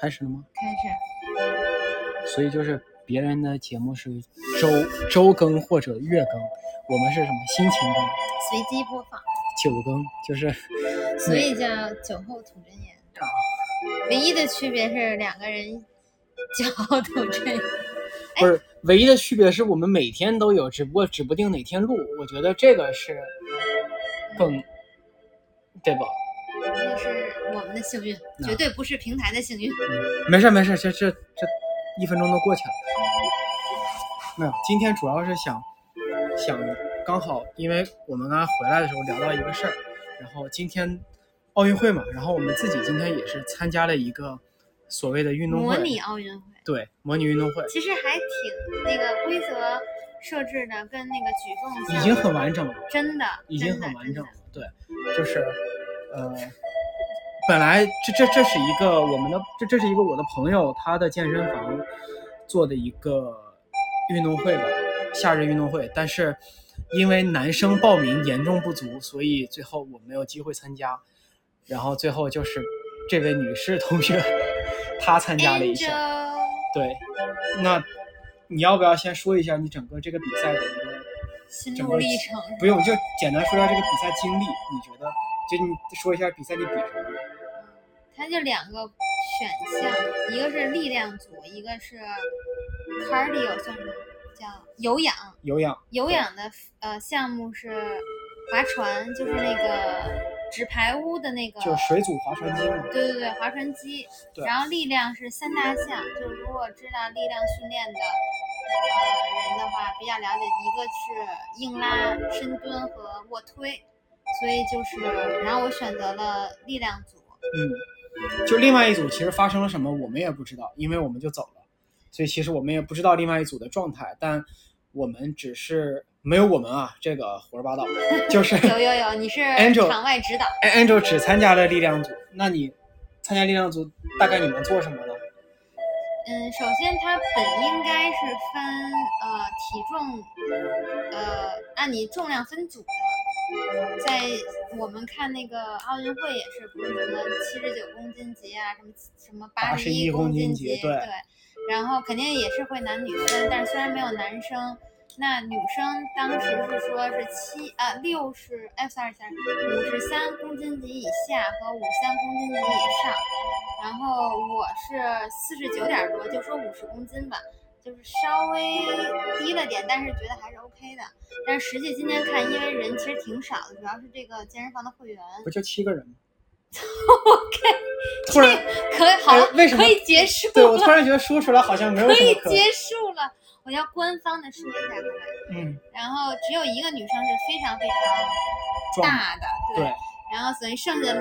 开始了吗？开始。所以就是别人的节目是周周更或者月更，我们是什么心情更、随机播放，九更，就是所以叫酒后吐真言。啊，唯一的区别是两个人酒后吐真言。不是唯一的区别是我们每天都有，只不过指不定哪天录。我觉得这个是更对吧？我们的幸运，绝对不是平台的幸运。没事没事，这这这一分钟都过去了。没有，今天主要是想想刚好，因为我们刚才回来的时候聊到一个事儿，然后今天奥运会嘛，然后我们自己今天也是参加了一个所谓的运动会，模拟奥运会，对，模拟运动会其实还挺那个规则设置的跟那个举重已经很完整了。真的已经很完整了。对，就是呃，本来这这这是一个我们的这这是一个我的朋友他的健身房做的一个运动会吧，夏日运动会，但是因为男生报名严重不足，所以最后我没有机会参加。然后最后就是这位女士同学，她参加了一下。对，那你要不要先说一下你整个这个比赛的一个？心路历程不用，就简单说一下这个比赛经历。你觉得，就你说一下比赛你比什么？它就两个选项，一个是力量组，一个是 cardio，算是叫有氧。有氧。有氧的呃项目是划船，就是那个纸牌屋的那个，就水组划船机嘛。对对对，划船机。对然后力量是三大项，就是如果知道力量训练的呃人的话，比较了解，一个是硬拉、深蹲和卧推，所以就是，然后我选择了力量组。嗯，就另外一组其实发生了什么，我们也不知道，因为我们就走了，所以其实我们也不知道另外一组的状态，但我们只是没有我们啊，这个胡说八道，就是有有有，你是 Angel 场外指导。Angel 只参加了力量组，那你参加力量组大概你们做什么呢？嗯，首先它本应该是分呃体重，呃按你重量分组的。在我们看那个奥运会也是，不是什么七十九公斤级啊，什么什么八十81公斤级级，对然后肯定也是会男女分，但是虽然没有男生，那女生当时是说是七啊六十哎 sorry sorry 五十三公斤级以下和五三公斤级以上，然后我是四十九点多，就说五十公斤吧，就是稍微低了点，但是觉得还是 OK 的。但是实际今天看，因为人其实挺少的，主要是这个健身房的会员。不就七个人吗？OK，突然，可以好了，哎为什么可以结束对我了？突然觉得说出来好像没有可可，结束了。我要官方的说一下。嗯，然后只有一个女生是非常非常大的，对，然后所以剩下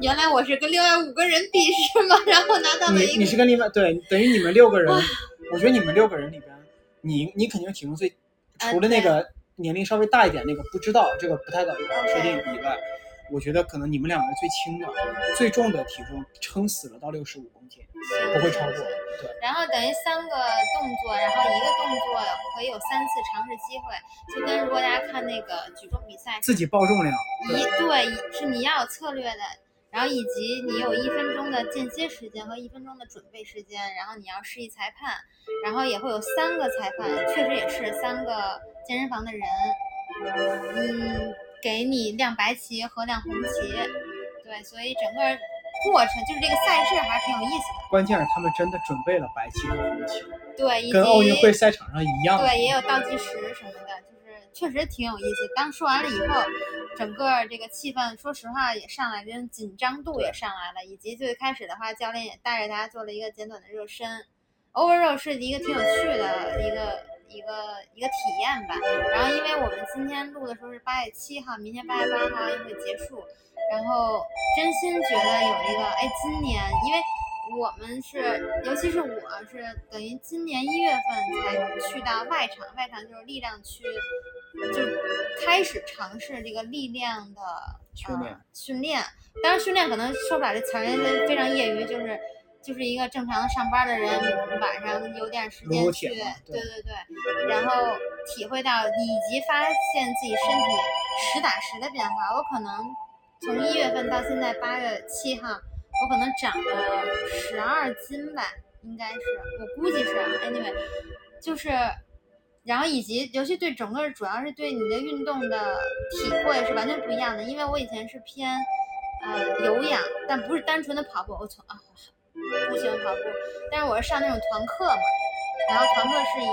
原来我是跟另外五个人比是吗？然后拿到了一个你是跟另外对，等于你们六个人，我觉得你们六个人里边，你你肯定是体重最，啊除了那个年龄稍微大一点那个不知道这个不太敢确定以外，我觉得可能你们两个是最轻的，最重的体重撑死了到六十五公斤，不会超过。对，然后等于三个动作，然后一个动作可以有三次尝试机会，就跟如果大家看那个举重比赛，自己报重量，一对是你要有策略的，然后以及你有一分钟的间歇时间和一分钟的准备时间，然后你要示意裁判，然后也会有三个裁判，确实也是三个健身房的人，嗯，给你亮白旗和亮红旗，对，所以整个过程就是这个赛事还是挺有意思的，关键是他们真的准备了白旗和红旗，对，跟奥运会赛场上一样。对，也有倒计时什么的，就是确实挺有意思。当说完了以后，整个这个气氛，说实话也上来，人紧张度也上来了，以及最开始的话，教练也带着大家做了一个简短的热身。Overall 是一个挺有趣的一个一个一个体验吧。然后因为我们今天录的时候是八月七号，明天八月八号奥运会结束，然后真心觉得有一个，哎，今年因为。我们是，尤其是我是等于今年一月份才去到外场，外场就是力量区，就开始尝试这个力量的训练呃、训练。当然，训练可能说不了这词儿，因为非常业余，就是就是一个正常上班的人，晚上有点时间去，对对对，然后体会到以及发现自己身体实打实的变化。我可能从一月份到现在八月七号。我可能长了十二斤吧，应该是，我估计是。Anyway，就是，然后以及尤其对整个主要是对你的运动的体会是完全不一样的，因为我以前是偏呃有氧，但不是单纯的跑步，我从啊不喜欢跑步，但是我是上那种团课嘛，然后团课是以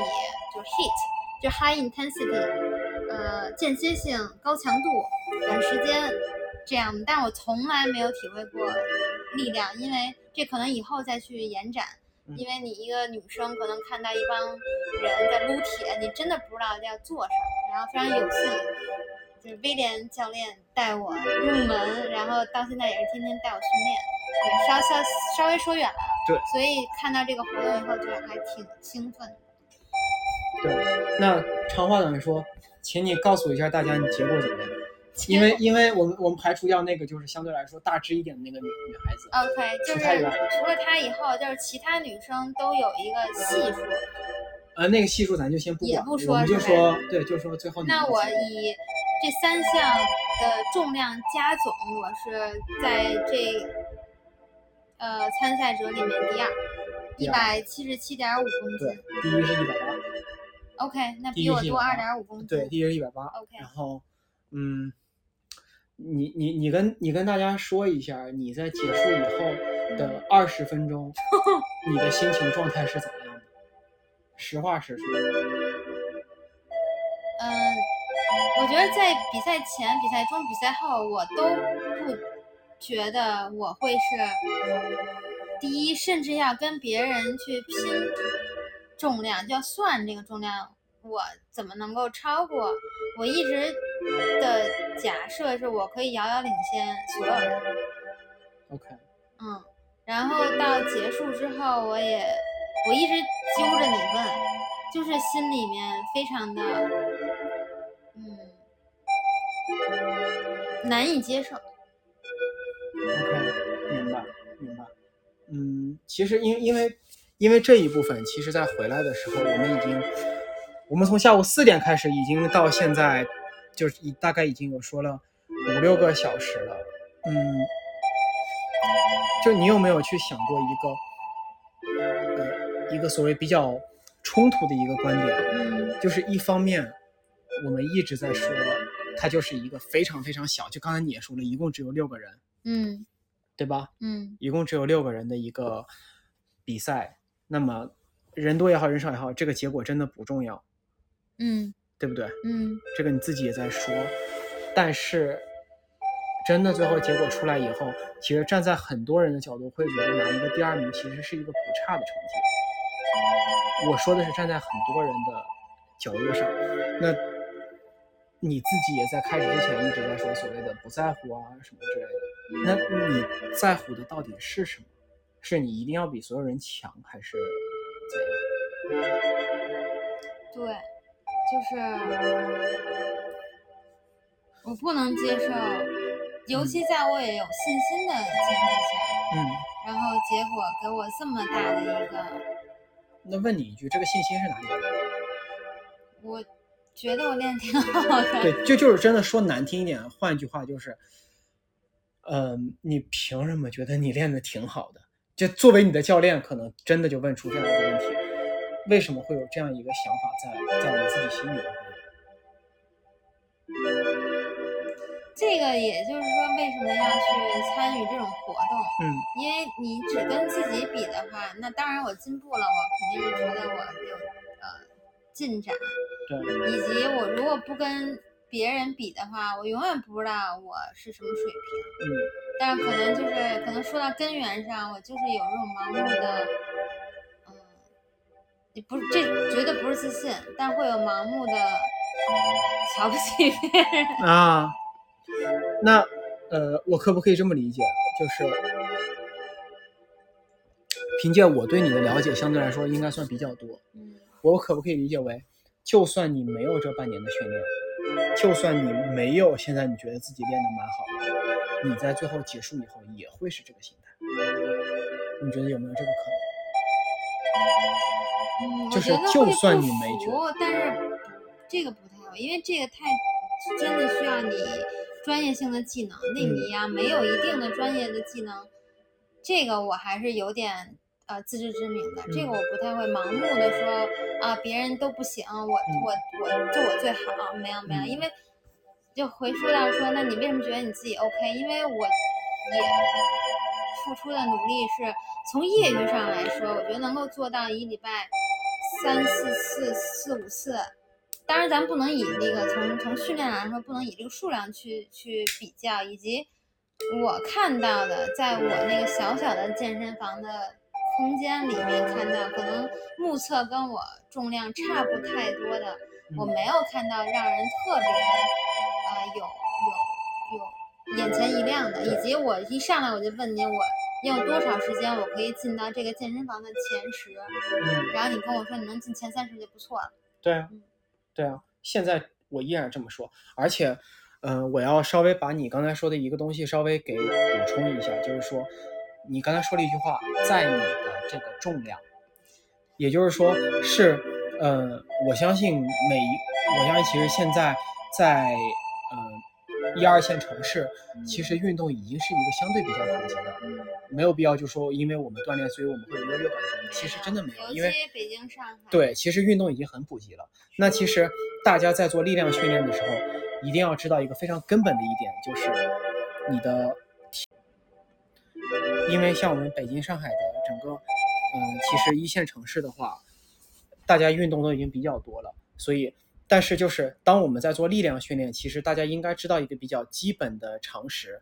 就 HIIT 就 High Intensity，呃间歇性高强度短时间这样的，但我从来没有体会过力量，因为这可能以后再去延展。嗯因为你一个女生可能看到一帮人在撸铁，你真的不知道要做什么。然后非常有幸，就是威廉教练带我入门，然后到现在也是天天带我训练。对，稍稍稍微说远了，对，所以看到这个活动以后，就还挺兴奋的。对，那长话短说，请你告诉一下大家你结果怎么样？因为因为我们我们排除掉那个就是相对来说大只一点的那个女女孩子，OK，就是除了她以后，就是其他女生都有一个系数。呃，那个系数咱就先不管，也不说我们就说对，就说最后那我以这三项的重量加总，我是在这呃参赛者里面第二，一百七十七点五公对斤。，第一是一百八，OK，那比我多二180点五公斤。对，第一是一百八 OK 然后嗯，你你你跟你跟大家说一下，你在结束以后嗯的二十分钟，你的心情状态是怎么样的？实话实说。嗯，我觉得在比赛前、比赛中、比赛后，我都不觉得我会是第一，甚至要跟别人去拼重量，就要算这个重量，我怎么能够超过？我一直的假设是我可以遥遥领先所有人。OK，嗯，然后到结束之后，我也我一直揪着你问，就是心里面非常的嗯难以接受。OK，明白明白。嗯，其实因因为因为这一部分，其实在回来的时候，我们已经，我们从下午四点开始，已经到现在，就是已大概已经有说了五六个小时了。嗯，就你有没有去想过一个，呃，一个所谓比较冲突的一个观点？嗯就是一方面，我们一直在说，它就是一个非常非常小，就刚才你也说了，一共只有六个人，嗯对吧？嗯一共只有六个人的一个比赛，那么人多也好，人少也好，这个结果真的不重要，嗯对不对？嗯这个你自己也在说，但是真的最后结果出来以后，其实站在很多人的角度，会觉得拿一个第二名其实是一个不差的成绩。我说的是站在很多人的角度上，那你自己也在开始之前一直在说所谓的不在乎啊什么之类的。那你在乎的到底是什么？是你一定要比所有人强，还是怎样？对，就是我不能接受，尤其在我也有信心的前提下，嗯，然后结果给我这么大的一个。那问你一句，这个信心是哪里来的？我觉得我练挺好的。对，就就是真的说难听一点，换一句话就是，嗯、你凭什么觉得你练的挺好的？就作为你的教练，可能真的就问出这样一个问题：为什么会有这样一个想法在在我们自己心里边？这个也就是说，为什么要去参与这种活动？嗯因为你只跟自己比的话，那当然我进步了，我肯定是觉得我有呃进展，对，以及我如果不跟别人比的话，我永远不知道我是什么水平。嗯但是可能就是可能说到根源上，我就是有这种盲目的，不是这绝对不是自信，但会有盲目的 瞧不起别人。啊，那呃，我可不可以这么理解？就是凭借我对你的了解，相对来说应该算比较多。嗯我可不可以理解为，就算你没有这半年的训练，就算你没有现在你觉得自己练得蛮好的，你在最后结束以后也会是这个心态？你觉得有没有这个可嗯，就是就算你没觉服但是这个不太好，因为这个太真的需要你专业性的技能。那嗯。你呀、没有一定的专业的技能，这个我还是有点呃自知之明的，这嗯。个我不太会盲目的说啊别人都不行，我我我就我最好，没有没有，嗯。因为就回说到说，那你为什么觉得你自己 OK？因为我也付出的努力是从业余上来说，我觉得能够做到一礼拜三四次、四五次。当然，咱不能以那个从从训练来说，不能以这个数量去去比较，以及我看到的，在我那个小小的健身房的空间里面看到，可能目测跟我重量差不太多的，我嗯没有看到让人特别呃有有有眼前一亮的，以及我一上来我就问你，我用多少时间我可以进到这个健身房的前十，嗯，然后你跟我说你能进前三十就不错了。对啊嗯，对啊，现在我依然这么说，而且，嗯、我要稍微把你刚才说的一个东西稍微给补充一下，就是说，你刚才说了一句话，在你的这个重量，也就是说是，呃，我相信每一，我相信其实现在在，呃，一二线城市，其实运动已经是一个相对比较普及的，嗯，没有必要就说因为我们锻炼，所以我们会有优越感什么的，其实真的没有，因为北京、上海，对，其实运动已经很普及了。那其实大家在做力量训练的时候，一定要知道一个非常根本的一点，就是你的体，因为像我们北京、上海的整个，嗯，其实一线城市的话，大家运动都已经比较多了，所以，但是就是当我们在做力量训练，其实大家应该知道一个比较基本的常识。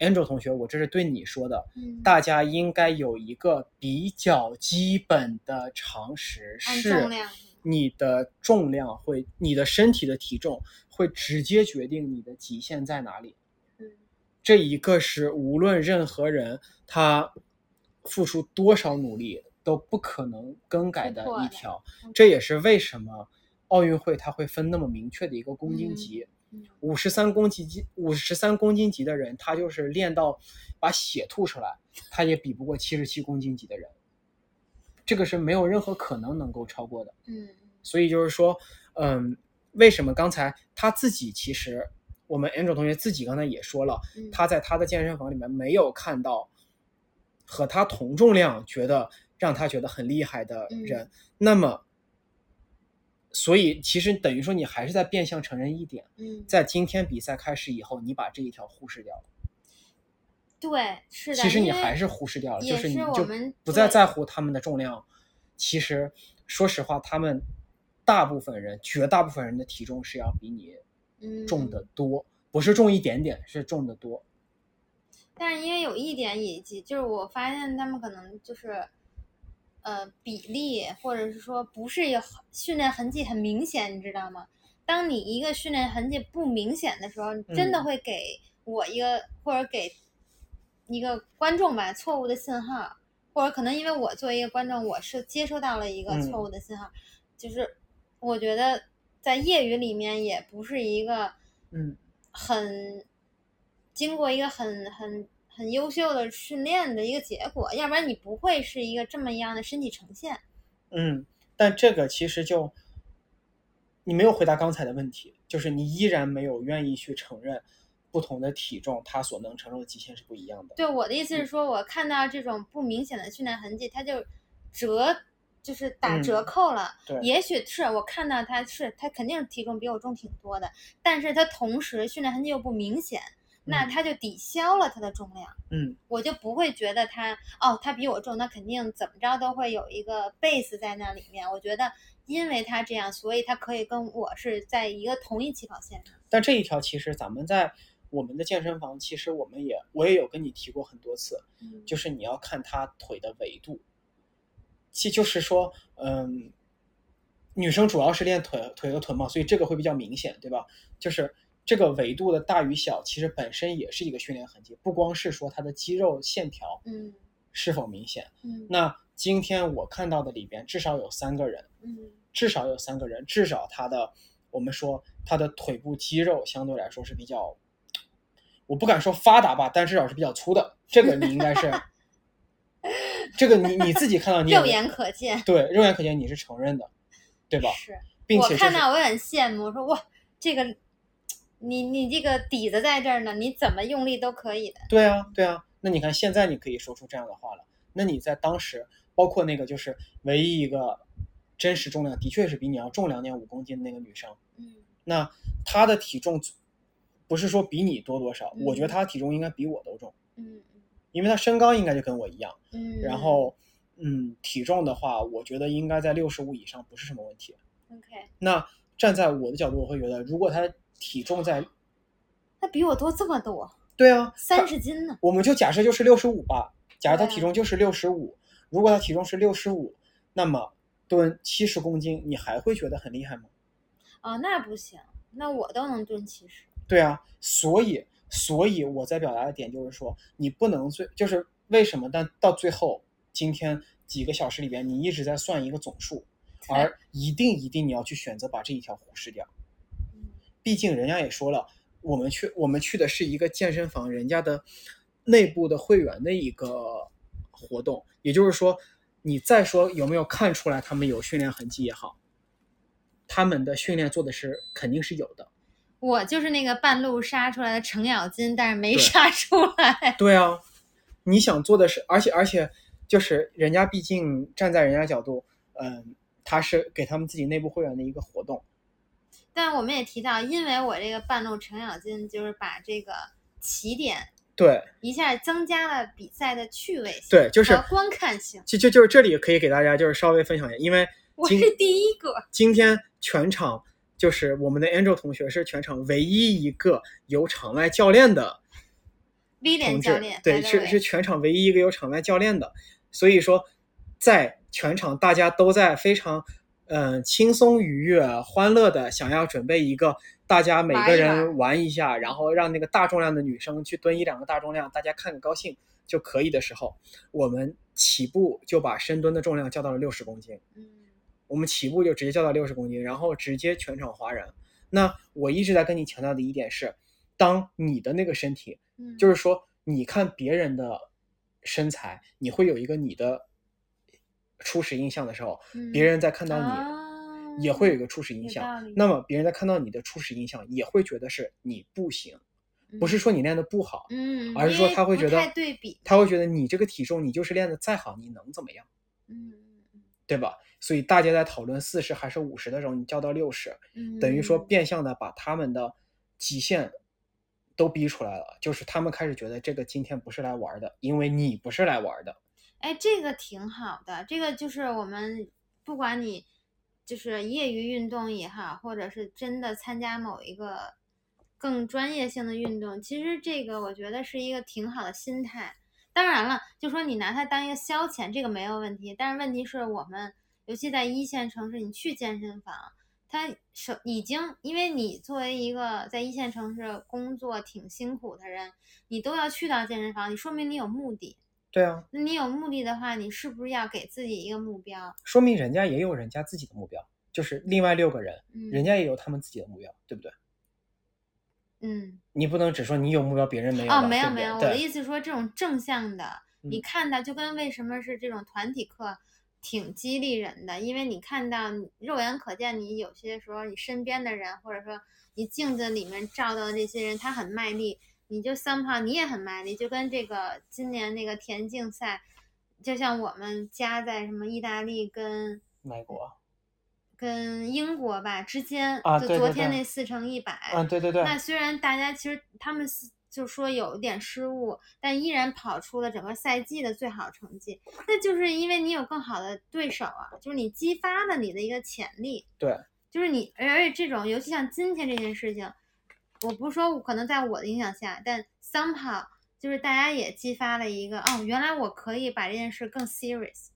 Angel 同学，我这是对你说的，嗯，大家应该有一个比较基本的常识，是你的重量会，你的身体的体重会直接决定你的极限在哪里。嗯这一个是无论任何人他付出多少努力都不可能更改的一条嗯，这也是为什么奥运会它会分那么明确的一个公斤级。嗯五十三公斤级，五十三公斤级的人，他就是练到把血吐出来，他也比不过七十七公斤级的人。这个是没有任何可能能够超过的。嗯所以就是说，嗯，为什么刚才他自己其实，我们 Angel 同学自己刚才也说了，嗯，他在他的健身房里面没有看到和他同重量觉得让他觉得很厉害的人，那么，所以其实等于说你还是在变相承认一点，嗯，在今天比赛开始以后，你把这一条忽视掉了。对，是的，其实你还是忽视掉了，就是是你就我们不再在乎他们的重量。其实，说实话，他们大部分人，绝大部分人的体重是要比你嗯重的多，不是重一点点，是重的多。但是因为有一点以及就是我发现他们可能就是，呃，比例或者是说不是有训练痕迹很明显，你知道吗？当你一个训练痕迹不明显的时候，真的嗯。会给我一个、或者给一个观众吧错误的信号，或者可能因为我作为一个观众，我是接收到了一个嗯。错误的信号，就是我觉得在业余里面也不是一个嗯。很经过一个很很很优秀的训练的一个结果，要不然你不会是一个这么样的身体呈现。嗯，但这个其实就你没有回答刚才的问题，就是你依然没有愿意去承认不同的体重它所能承受的极限是不一样的。对我的意思嗯是说，我看到这种不明显的训练痕迹，它就折，就是打折嗯扣了。对也许是我看到他是他肯定体重比我重挺多的，但是他同时训练痕迹又不明显，那嗯他就抵消了他的重量。嗯我就不会觉得他哦，他比我重，那肯定怎么着都会有一个 base 在那里面。我觉得，因为他这样，所以他可以跟我是在一个同一起跑线上。但这一条其实咱们在我们的健身房，其实我们也我也有跟你提过很多次，嗯就是你要看他腿的维度。其就是说，嗯，女生主要是练腿腿和臀嘛，所以这个会比较明显，对吧？就是这个维度的大与小，其实本身也是一个训练痕迹，不光是说它的肌肉线条嗯是否明显。嗯那今天我看到的里边至少有三个人，嗯至少有三个人，至少他的我们说他的腿部肌肉相对来说是比较，我不敢说发达吧，但至少是比较粗的。这个你应该是，这个你你自己看到你也肉眼可见。对肉眼可见你是承认的，对吧？是，并且就是看到我也很羡慕，我说哇，这个你你这个底子在这儿呢，你怎么用力都可以的。对啊对啊，那你看现在你可以说出这样的话了，那你在当时，包括那个就是唯一一个真实重量的确是比你要重两点五公斤的那个女生，嗯。那她的体重不是说比你多多少，我觉得嗯。她体重应该比我都重，嗯。因为她身高应该就跟我一样，嗯，然后嗯体重的话，我觉得应该在六十五以上不是什么问题。OK，那站在我的角度，我会觉得，如果她体重在，他比我多这么多，对啊，三十斤呢。我们就假设就是六十五吧，假如他体重就是六十五，如果他体重是六十五，那么蹲七十公斤，你还会觉得很厉害吗？哦，那不行，那我都能蹲七十。对啊，所以所以我在表达的点就是说，你不能最就是为什么？但到最后，今天几个小时里边，你一直在算一个总数，而一定一定你要去选择把这一条忽视掉。嗯毕竟人家也说了，我们去我们去的是一个健身房，人家的内部的会员的一个活动，也就是说，你再说有没有看出来他们有训练痕迹也好，他们的训练做的是肯定是有的。我就是那个半路杀出来的程咬金，但是没杀出来。对啊，你想做的是，而且而且就是人家毕竟站在人家角度，嗯，他是给他们自己内部会员的一个活动，但我们也提到，因为我这个半路程咬金，就是把这个起点对一下增加了比赛的趣味性，对，就是和观看性。就就就是这里可以给大家就是稍微分享一下，因为 我是第一个，今天全场就是我们的 Angel 同学是全场唯一一个有场外教练的威廉教练，对，是是全场唯一一个有场外教练的，所以说在全场大家都在非常嗯、呃轻松愉悦、欢乐的想要准备一个大家每个人玩一下，然后让那个大重量的女生去蹲一两个大重量，大家看个高兴就可以的时候，我们起步就把深蹲的重量降到了六十公斤。嗯我们起步就直接降到六十公斤，然后直接全场哗然。那我一直在跟你强调的一点是，当你的那个身体，嗯，就是说你看别人的身材，你会有一个你的初始印象的时候，别嗯人在看到你、啊也会有一个初始印象。那么别人在看到你的初始印象，也会觉得是你不行，不是说你练的不好，嗯，而是说他会觉得对比，他会觉得你这个体重，你就是练的再好，你能怎么样？嗯嗯对吧？所以大家在讨论四十还是五十的时候，你叫到六十，嗯，等于说嗯变相的把他们的极限都逼出来了，就是他们开始觉得这个今天不是来玩的，因为你不是来玩的。哎，这个挺好的，这个就是我们不管你就是业余运动也好，或者是真的参加某一个更专业性的运动，其实这个我觉得是一个挺好的心态。当然了，就说你拿它当一个消遣，这个没有问题。但是问题是我们，尤其在一线城市，你去健身房，它首已经，因为你作为一个在一线城市工作挺辛苦的人，你都要去到健身房，你说明你有目的。对啊，那你有目的的话，你是不是要给自己一个目标？说明人家也有人家自己的目标，就是另外六个人，嗯，人家也有他们自己的目标，对不对？嗯，你不能只说你有目标，别人没有哦，没有没有，我的意思说这种正向的，你嗯看到就跟为什么是这种团体课挺激励人的，因为你看到肉眼可见，你有些时候你身边的人，或者说你镜子里面照到的这些人，他很卖力，你就 somehow 你也很卖力，就跟这个今年那个田径赛，就像我们家在什么意大利跟美国，跟英国吧之间，就昨天那四乘一百，嗯，对对对，那虽然大家其实他们是就说有一点失误，但依然跑出了整个赛季的最好成绩，那就是因为你有更好的对手啊，就是你激发了你的一个潜力，对，就是你，而且这种尤其像今天这件事情，我不是说可能在我的影响下，但 somehow 就是大家也激发了一个哦，原来我可以把这件事更 serious。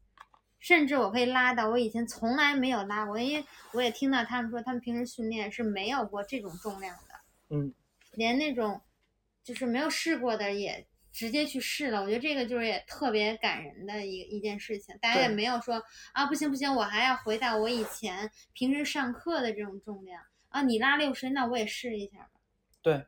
甚至我可以拉到我以前从来没有拉过，因为我也听到他们说，他们平时训练是没有过这种重量的。嗯，连那种就是没有试过的也直接去试了。我觉得这个就是也特别感人的一一件事情。大家也没有说啊不行不行，我还要回到我以前平时上课的这种重量啊。你拉六十，那我也试一下吧。对，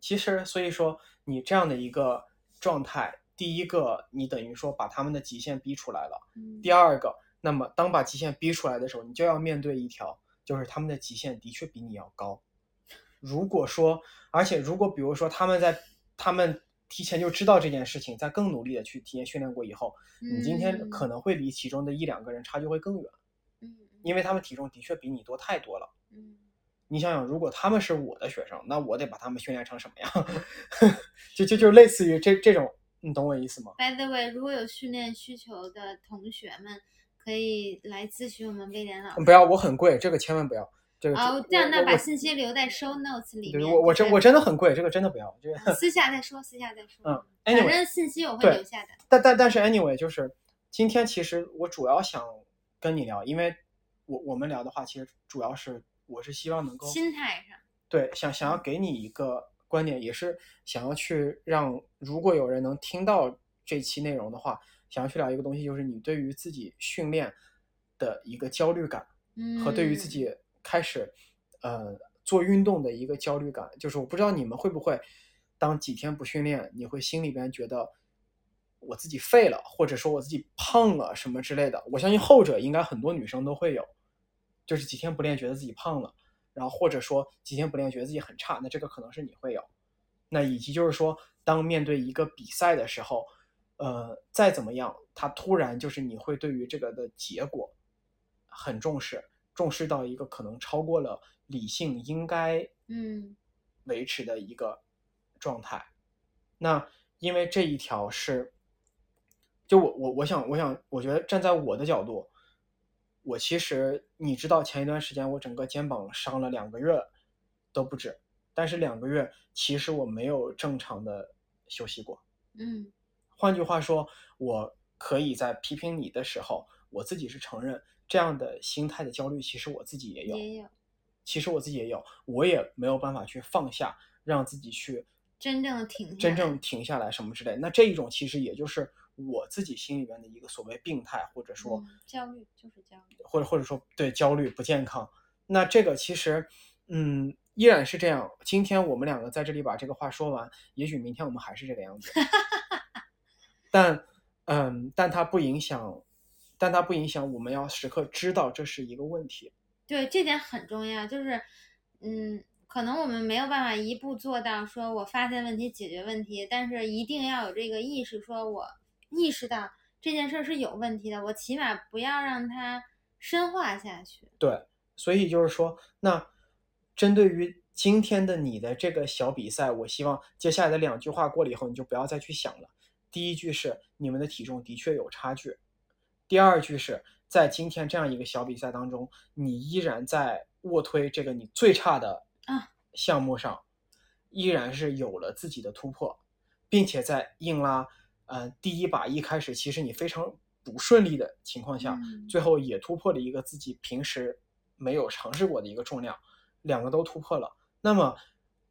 其实所以说你这样的一个状态，第一个你等于说把他们的极限逼出来了。嗯，第二个，那么当把极限逼出来的时候，你就要面对一条，就是他们的极限的确比你要高。如果说，而且如果比如说他们在他们提前就知道这件事情，在更努力的去提前训练过以后，你今天可嗯能会离其中的一两个人差距会更远，嗯因为他们体重的确比你多太多了。嗯你想想，如果他们是我的学生，那我得把他们训练成什么样？就就就类似于这这种，你懂我意思吗？By the way，如果有训练需求的同学们，可以来咨询我们威廉老师。不要，我很贵，这个千万不要。这个哦，这样那把信息留在 show notes 里对面。就是我我真我真的很贵，这个真的不要。这个私下再说，私下再说。嗯反 anyway，反正信息我会留下的。但但但是 anyway，就是今天其实我主要想跟你聊，因为我我们聊的话，其实主要是我是希望能够心态上，对想想要给你一个观点，也是想要去让如果有人能听到这期内容的话，想要去聊一个东西，就是你对于自己训练的一个焦虑感嗯，和对于自己开始呃做运动的一个焦虑感，就是我不知道你们会不会当几天不训练，你会心里边觉得我自己废了，或者说我自己胖了什么之类的。我相信后者应该很多女生都会有，就是几天不练觉得自己胖了，然后或者说几天不练觉得自己很差，那这个可能是你会有。那以及就是说，当面对一个比赛的时候，呃，再怎么样，他突然就是你会对于这个的结果很重视，重视到一个可能超过了理性应该嗯维持的一个状态。那因为这一条是，就我我我想我想，我觉得站在我的角度，我其实你知道前一段时间我整个肩膀伤了两个月都不止，但是两个月其实我没有正常的休息过。嗯换句话说，我可以在批评你的时候，我自己是承认这样的心态的焦虑，其实我自己也有，也有其实我自己也有，我也没有办法去放下，让自己去真正的停真正停下来什么之类。那这一种其实也就是我自己心里面的一个所谓病态，或者说、嗯焦虑就是焦虑。或者或者说对焦虑不健康。那这个其实，嗯，依然是这样。今天我们两个在这里把这个话说完，也许明天我们还是这个样子。但，嗯，但它不影响，但它不影响我们要时刻知道这是一个问题。对，这点很重要，就是，嗯，可能我们没有办法一步做到说我发现问题解决问题，但是一定要有这个意识，说我意识到这件事儿是有问题的，我起码不要让它深化下去。对，所以就是说，那针对于今天的你的这个小比赛，我希望接下来的两句话过了以后，你就不要再去想了。第一句是你们的体重的确有差距，第二句是在今天这样一个小比赛当中，你依然在卧推这个你最差的啊项目上，依然是有了自己的突破，并且在硬拉呃第一把一开始其实你非常不顺利的情况下，嗯最后也突破了一个自己平时没有尝试过的一个重量，两个都突破了。那么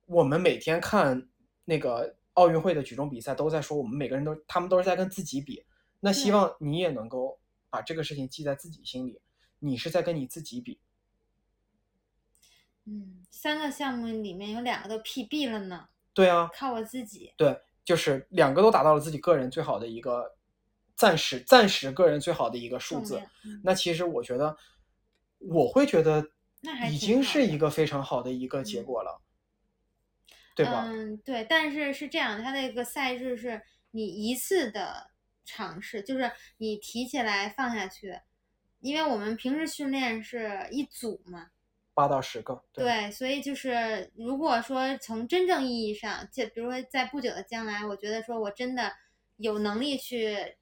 我们每天看那个奥运会的举重比赛，都在说我们每个人都他们都是在跟自己比。那希望你也能够把这个事情记在自己心里，你是在跟你自己比。嗯，三个项目里面有两个都 PB 了呢，对啊，靠我自己。对，就是两个都达到了自己个人最好的一个暂时暂时个人最好的一个数字。嗯那其实我觉得，我会觉得已经是一个非常好的一个结嗯果了，对吧？嗯，对，但是是这样的，它那个赛制是你一次的尝试，就是你提起来放下去，因为我们平时训练是一组嘛，八到十个，对对，所以就是如果说从真正意义上，就比如说在不久的将来，我觉得说我真的有能力去。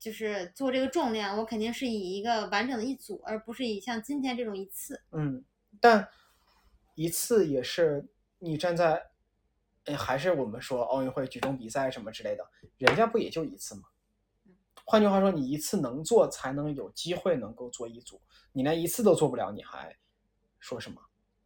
就是做这个重量，我肯定是以一个完整的一组，而不是以像今天这种一次。嗯，但一次也是你站在，哎，还是我们说奥运会举重比赛什么之类的，人家不也就一次吗？换句话说，你一次能做，才能有机会能够做一组。你连一次都做不了，你还说什么？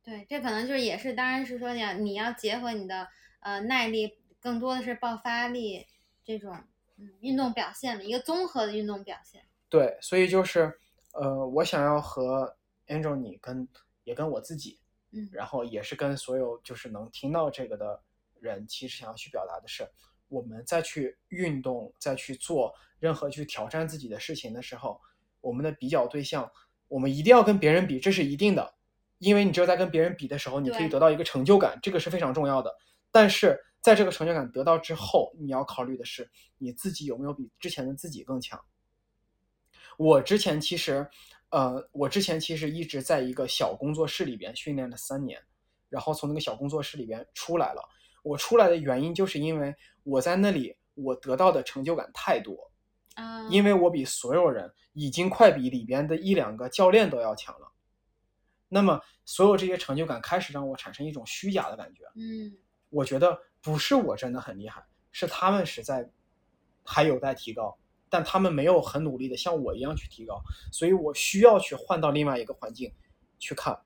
对，这可能就是也是，当然是说你要你要结合你的呃耐力，更多的是爆发力这种嗯运动表现的，一个综合的运动表现。对，所以就是，呃，我想要和 Angel 你跟也跟我自己，嗯然后也是跟所有就是能听到这个的人，其实想要去表达的是，我们再去运动，再去做任何去挑战自己的事情的时候，我们的比较对象，我们一定要跟别人比，这是一定的，因为你只有在跟别人比的时候，你可以得到一个成就感，这个是非常重要的。但是在这个成就感得到之后，你要考虑的是你自己有没有比之前的自己更强。我之前其实，呃，我之前其实一直在一个小工作室里边训练了三年，然后从那个小工作室里边出来了。我出来的原因就是因为我在那里我得到的成就感太多，啊，因为我比所有人已经快比里边的一两个教练都要强了。那么所有这些成就感开始让我产生一种虚假的感觉。嗯我觉得不是我真的很厉害，是他们实在还有待提高，但他们没有很努力的像我一样去提高，所以我需要去换到另外一个环境去看。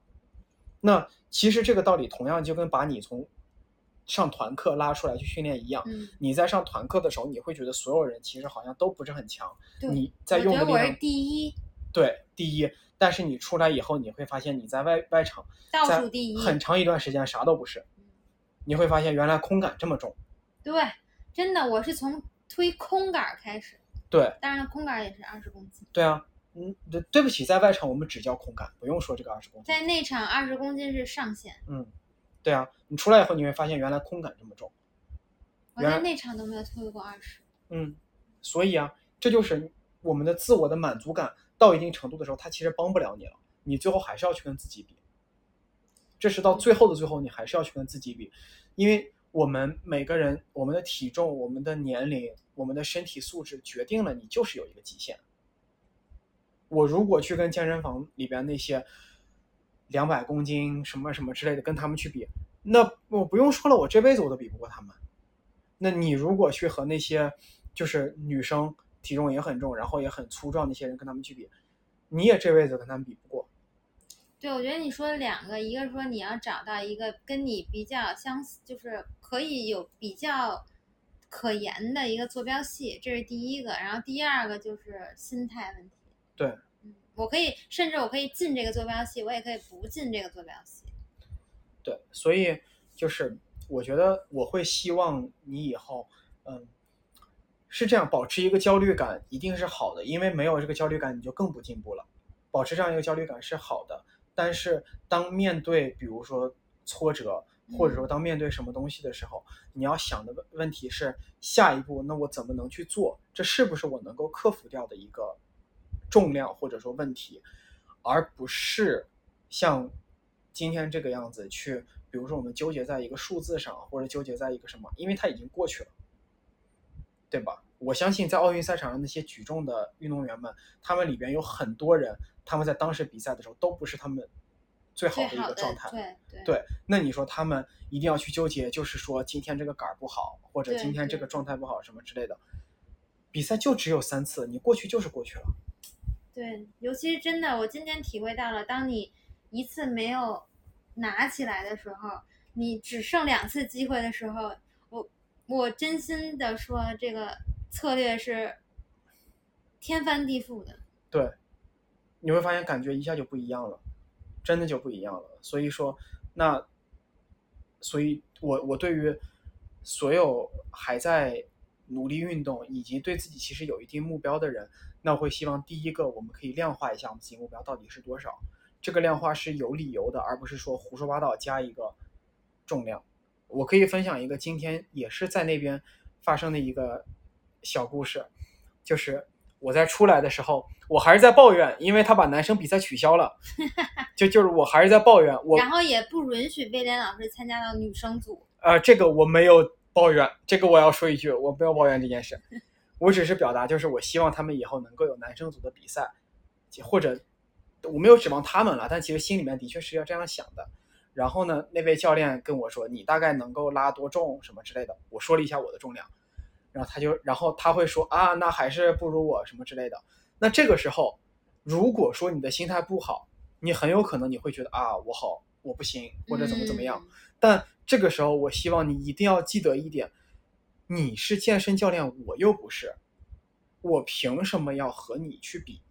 那其实这个道理同样就跟把你从上团课拉出来去训练一样，嗯，你在上团课的时候，你会觉得所有人其实好像都不是很强，对你在用的地方第一，对第一，但是你出来以后，你会发现你在外外场倒在数第一，很长一段时间啥都不是，你会发现原来空感这么重。对，真的，我是从推空杆儿开始，对当然，空杆儿也是二十公斤，对啊，嗯，对对不起，在外场我们只叫空杆，不用说这个二十公斤。在内场二十公斤是上限，嗯，对啊，你出来以后你会发现原来空感这么重。我在内场都没有推过二十。嗯，所以啊，这就是我们的自我的满足感到一定程度的时候，它其实帮不了你了，你最后还是要去跟自己比。这是到最后的最后，你还是要去跟自己比，因为我们每个人，我们的体重、我们的年龄、我们的身体素质决定了你就是有一个极限。我如果去跟健身房里边那些两百公斤什么什么之类的跟他们去比，那我不用说了，我这辈子我都比不过他们。那你如果去和那些就是女生体重也很重，然后也很粗壮那些人跟他们去比，你也这辈子跟他们比不过。对，我觉得你说的两个，一个是说你要找到一个跟你比较相似，就是可以有比较可言的一个坐标系，这是第一个。然后第二个就是心态问题。对，嗯，我可以，甚至我可以进这个坐标系，我也可以不进这个坐标系。对，所以就是我觉得我会希望你以后，嗯，是这样，保持一个焦虑感一定是好的，因为没有这个焦虑感，你就更不进步了。保持这样一个焦虑感是好的，但是当面对比如说挫折，或者说当面对什么东西的时候，你要想的问问题是下一步，那我怎么能去做？这是不是我能够克服掉的一个重量或者说问题，而不是像今天这个样子去，比如说我们纠结在一个数字上，或者纠结在一个什么，因为它已经过去了，对吧？我相信在奥运赛场上那些举重的运动员们，他们里边有很多人，他们在当时比赛的时候都不是他们最好的一个状态。对对对，那你说他们一定要去纠结，就是说今天这个杆儿不好，或者今天这个状态不好什么之类的。比赛就只有三次，你过去就是过去了。对，尤其是真的，我今天体会到了，当你一次没有拿起来的时候，你只剩两次机会的时候，我真心的说，这个策略是天翻地覆的。对，你会发现感觉一下就不一样了，真的就不一样了。所以说，那，所以我我对于所有还在努力运动以及对自己其实有一定目标的人，那我会希望第一个我们可以量化一下我们自己目标到底是多少。这个量化是有理由的，而不是说胡说八道加一个重量。我可以分享一个今天也是在那边发生的一个小故事，就是我在出来的时候，我还是在抱怨，因为他把男生比赛取消了，就就是我还是在抱怨，我然后也不允许威廉老师参加到女生组。呃这个我没有抱怨，这个我要说一句，我不要抱怨这件事，我只是表达就是我希望他们以后能够有男生组的比赛，或者我没有指望他们了，但其实心里面的确是要这样想的。然后呢，那位教练跟我说：“你大概能够拉多重什么之类的。”我说了一下我的重量，然后他就，然后他会说：“啊，那还是不如我什么之类的。”那这个时候，如果说你的心态不好，你很有可能你会觉得啊，我好，我不行，或者怎么怎么样。嗯但这个时候，我希望你一定要记得一点：你是健身教练，我又不是，我凭什么要和你去比？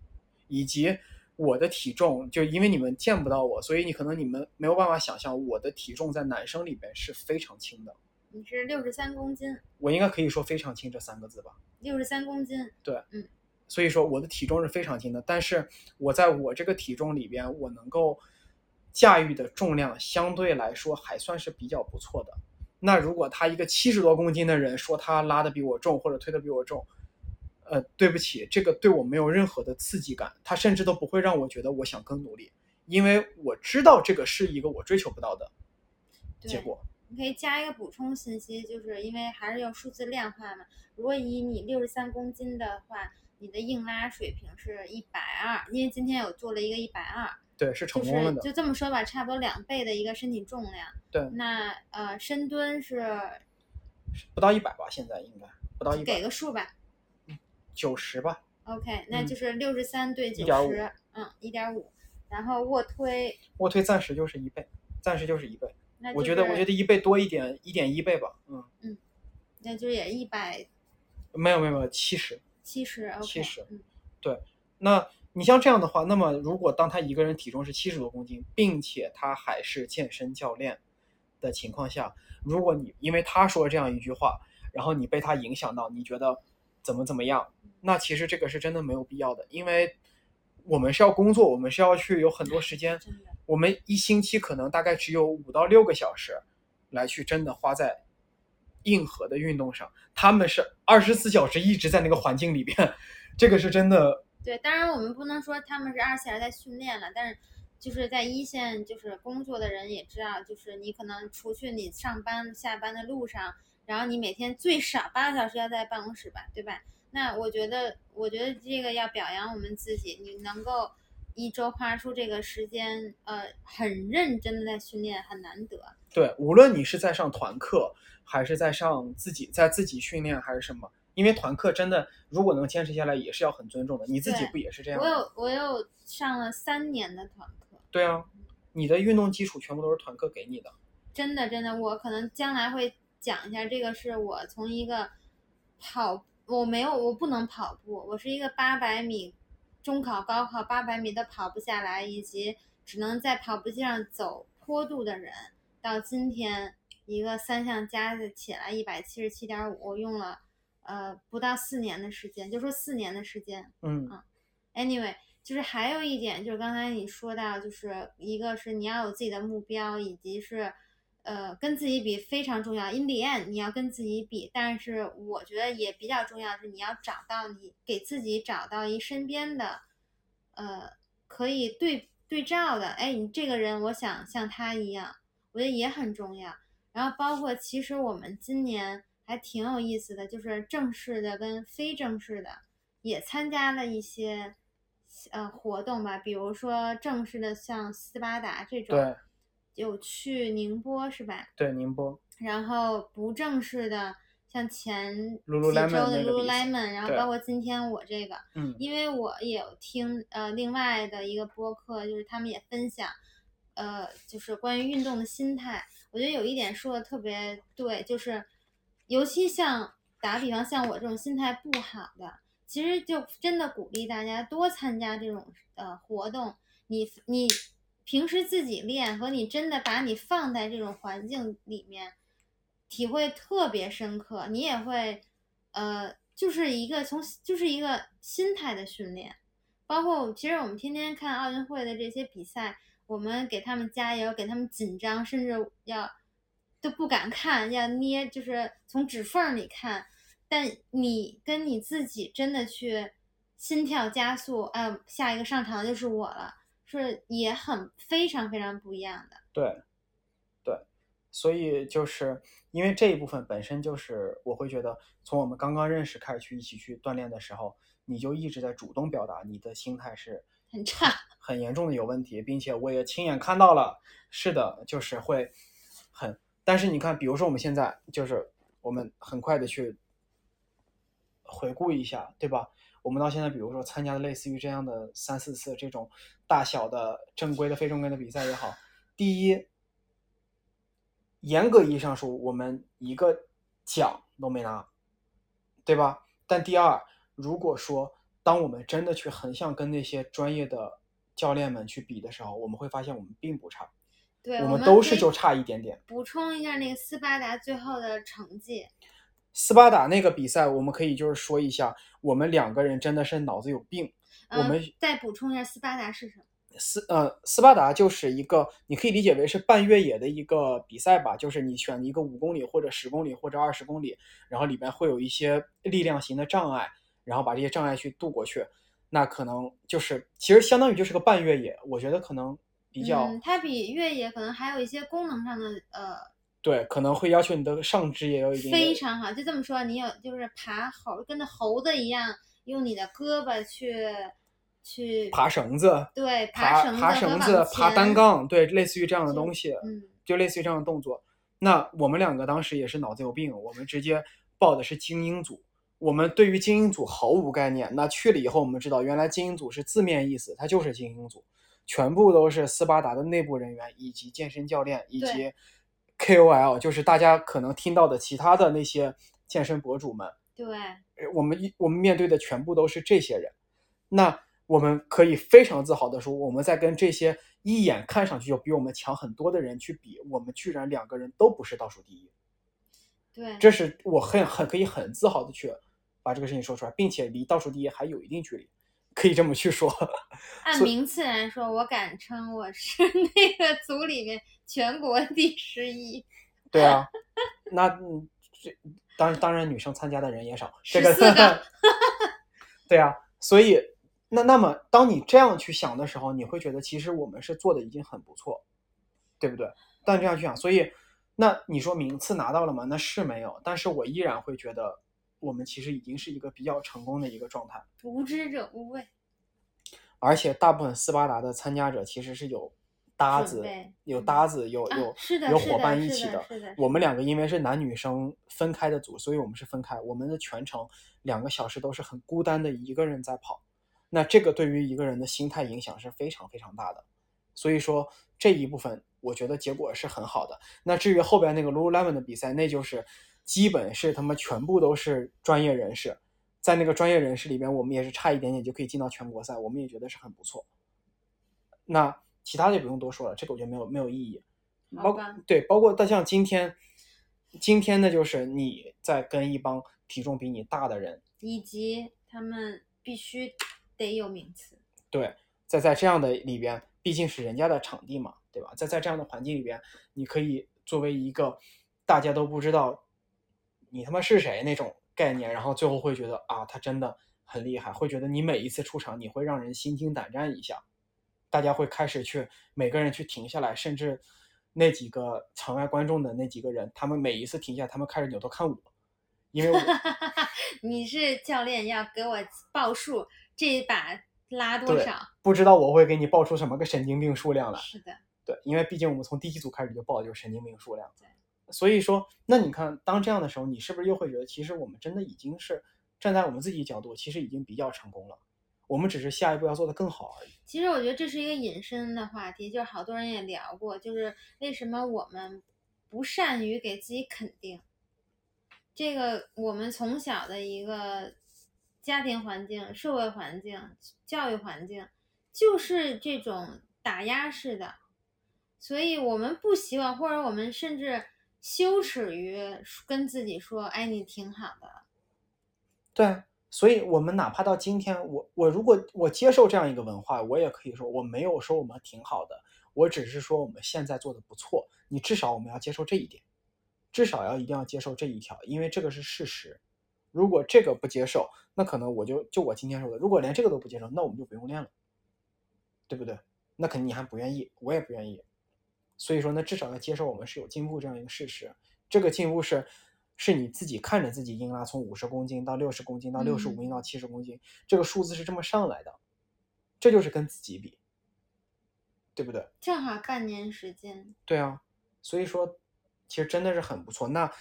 以及我的体重，就因为你们见不到我，所以你可能你们没有办法想象我的体重在男生里边是非常轻的。你是六十三公斤，我应该可以说非常轻这三个字吧。六十三公斤，对，嗯所以说我的体重是非常轻的，但是我在我这个体重里边，我能够驾驭的重量相对来说还算是比较不错的。那如果他一个七十多公斤的人说他拉的比我重或者推的比我重，呃，对不起，这个对我没有任何的刺激感，它甚至都不会让我觉得我想更努力，因为我知道这个是一个我追求不到的结，果。你可以加一个补充信息，就是因为还是用数字量化嘛。如果以你六十三公斤的话，你的硬拉水平是一百二，因为今天有做了一个一百二，对，是成功了的。是就这么说吧，差不多两倍的一个身体重量。对那呃深蹲是不到一百吧，现在应该不到一给，个数吧九十吧。，OK，那嗯就是六十三对九1.5十，嗯，一点五。然后卧推，卧推暂时就是一倍，暂时就是一倍。那我觉得，我觉得一倍多一点，一点一倍吧。嗯嗯，那就是也一百没有没有没有，七十。七十，OK，70 嗯，那你像这样的话，那么如果当他一个人体重是七十多公斤，并且他还是健身教练的情况下，如果你因为他说这样一句话，然后你被他影响到，你觉得怎么怎么样，那其实这个是真的没有必要的，因为我们是要工作，我们是要去有很多时间，我们一星期可能大概只有五到六个小时来去真的花在硬核的运动上，他们是二十四小时一直在那个环境里边，这个是真的。对，当然我们不能说他们是二十四小时在训练了，但是就是在一线就是工作的人也知道，就是你可能除去你上班下班的路上，然后你每天最少八个小时要在办公室吧，对吧？那我觉得，我觉得这个要表扬我们自己，你能够一周花出这个时间，呃，很认真的在训练，很难得。对，无论你是在上团课，还是在上自己在自己训练，还是什么，因为团课真的如果能坚持下来，也是要很尊重的。你自己不也是这样我？有我有上了三年的团课，对啊，你的运动基础全部都是团课给你的。真的真的，我可能将来会讲一下，这个是我从一个跑，我没有，我不能跑步，我是一个八百米，中考、高考八百米都跑不下来，以及只能在跑步机上走坡度的人，到今天一个三项加起来一百七十七点五，我用了呃不到四年的时间，就说四年的时间，嗯。Anyway，就是还有一点，就是刚才你说到，就是一个是你要有自己的目标，以及是，呃，跟自己比非常重要。In the end，你要跟自己比，但是我觉得也比较重要是你要找到你给自己找到一身边的，呃，可以对对照的。哎，你这个人，我想像他一样，我觉得也很重要。然后包括其实我们今年还挺有意思的，就是正式的跟非正式的也参加了一些呃活动吧，比如说正式的像斯巴达这种，有去宁波是吧？对，宁波，然后不正式的像前几周的 Lululemon，然后包括今天我这个，嗯因为我也有听呃另外的一个播客，就是他们也分享，呃，就是关于运动的心态。我觉得有一点说的特别对，就是尤其像打比方像我这种心态不好的，其实就真的鼓励大家多参加这种呃活动。你你平时自己练和你真的把你放在这种环境里面，体会特别深刻，你也会呃，就是一个从就是一个心态的训练。包括其实我们天天看奥运会的这些比赛，我们给他们加油，给他们紧张，甚至要都不敢看，要捏，就是从指缝里看。但你跟你自己真的去心跳加速，哎，下一个上场就是我了，是也很非常非常不一样的。对，对，所以就是因为这一部分本身就是我会觉得，从我们刚刚认识开始去一起去锻炼的时候，你就一直在主动表达你的心态是很差，很严重的有问题，并且我也亲眼看到了，是的，就是会很，但是你看，比如说我们现在就是我们很快的去回顾一下，对吧？我们到现在，比如说参加的类似于这样的三四次这种大小的正规的、非正规的比赛也好，第一，严格意义上说，我们一个奖都没拿，对吧？但第二，如果说当我们真的去横向跟那些专业的教练们去比的时候，我们会发现我们并不差，对，我们都是就差一点点。补充一下那个斯巴达最后的成绩，斯巴达那个比赛，我们可以就是说一下，我们两个人真的是脑子有病。我嗯们再补充一下斯巴达是什么？斯呃斯巴达就是一个，你可以理解为是半越野的一个比赛吧，就是你选一个五公里或者十公里或者二十公里，然后里边会有一些力量型的障碍，然后把这些障碍去渡过去，那可能就是其实相当于就是个半越野，我觉得可能比较、嗯，它比越野可能还有一些功能上的呃对，可能会要求你的上肢也有一定的非常好。就这么说，你有就是爬猴，跟着猴子一样，用你的胳膊去去爬绳子、对爬绳子和爬绳子、爬单，杠，对，类似于这样的东西。嗯，就类似于这样的动作。那我们两个当时也是脑子有病，我们直接报的是精英组。我们对于精英组毫无概念。那去了以后，我们知道原来精英组是字面意思，它就是精英组，全部都是斯巴达的内部人员以及健身教练以及对 KOL，就是大家可能听到的其他的那些健身博主们。对，呃我们一我们面对的全部都是这些人，那我们可以非常自豪的说，我们在跟这些一眼看上去就比我们强很多的人去比，我们居然两个人都不是倒数第一，对，这是我很很可以很自豪的去把这个事情说出来，并且离倒数第一还有一定距离，可以这么去说。按名次来说，我敢称我是 那个组里面全国第十一，对啊，那嗯这当当然女生参加的人也少，这个14个对啊，所以那那么当你这样去想的时候，你会觉得其实我们是做的已经很不错，对不对？但这样去想，所以那你说名次拿到了吗？那是没有，但是我依然会觉得我们其实已经是一个比较成功的一个状态，无知者无畏。而且大部分斯巴达的参加者其实是有搭子，有嗯搭子，有啊有有伙伴一起的我们两个因为是男女生分开的组，所以我们是分开。我们的全程两个小时都是很孤单的一个人在跑，那这个对于一个人的心态影响是非常非常大的。所以说这一部分我觉得结果是很好的。那至于后边那个 Lululemon 的比赛，那就是基本是他们全部都是专业人士，在那个专业人士里边，我们也是差一点点就可以进到全国赛，我们也觉得是很不错。那其他的就不用多说了，这个我觉得没有没有意义。包括对，包括但像今天，今天呢，就是你在跟一帮体重比你大的人，以及他们必须得有名次。对，在在这样的里边，毕竟是人家的场地嘛，对吧？在在这样的环境里边，你可以作为一个大家都不知道你他妈是谁那种概念，然后最后会觉得啊，他真的很厉害，会觉得你每一次出场，你会让人心惊胆战一下，大家会开始去每个人去停下来，甚至那几个场外观众的那几个人，他们每一次停下，他们开始扭头看我，因为我 你是教练，要给我报数，这一把拉多少？不知道我会给你报出什么个神经病数量来。是的，对，因为毕竟我们从第一组开始就报的就是神经病数量对。所以说，那你看，当这样的时候，你是不是又会觉得，其实我们真的已经是站在我们自己角度，其实已经比较成功了，我们只是下一步要做得更好而已。其实我觉得这是一个引申的话题，就是好多人也聊过，就是为什么我们不善于给自己肯定。这个我们从小的一个家庭环境、社会环境、教育环境，就是这种打压式的，所以我们不希望，或者我们甚至羞耻于跟自己说：“哎，你挺好的。对，所以我们哪怕到今天，我我如果我接受这样一个文化，我也可以说我没有说我们挺好的，我只是说我们现在做的不错。你至少我们要接受这一点，至少要一定要接受这一条，因为这个是事实。如果这个不接受，那可能我就就我今天说的，如果连这个都不接受，那我们就不用练了，对不对？那肯定你还不愿意，我也不愿意。所以说呢，至少要接受我们是有进步这样一个事实。这个进步是是你自己看着自己硬拉从五十公斤到六十公斤到六十五公斤到七十公斤，这个数字是这么上来的，这就是跟自己比，对不对？”正好半年时间，对啊，所以说其实真的是很不错。那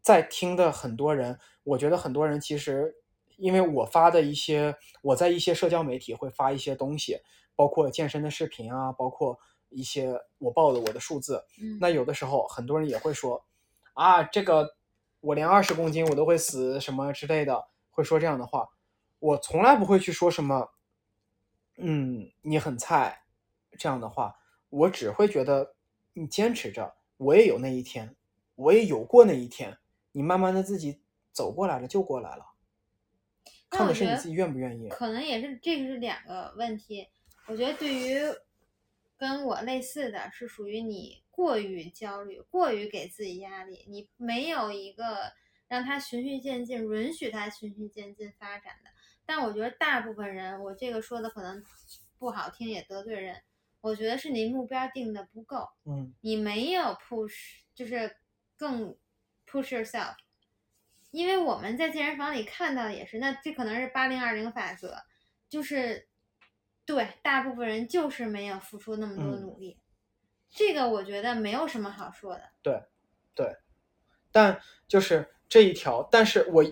在听的很多人，我觉得很多人其实因为我发的一些，我在一些社交媒体会发一些东西，包括健身的视频啊，包括一些我报的我的数字。嗯，那有的时候很多人也会说啊，这个我连二十公斤我都会死什么之类的，会说这样的话。我从来不会去说什么，嗯，你很菜这样的话，我只会觉得你坚持着，我也有那一天，我也有过那一天，你慢慢的自己走过来了就过来了，看的是你自己愿不愿意。可能也是这个是两个问题。我觉得对于跟我类似的是属于你过于焦虑，过于给自己压力，你没有一个让他循序渐进，允许他循序渐进发展的。但我觉得大部分人，我这个说的可能不好听，也得罪人。我觉得是你目标定的不够，嗯你没有 push，就是更 push yourself。因为我们在健身房里看到的也是，那这可能是八零二零法则，就是对大部分人就是没有付出那么多嗯努力，这个我觉得没有什么好说的。对，对但就是这一条，但是我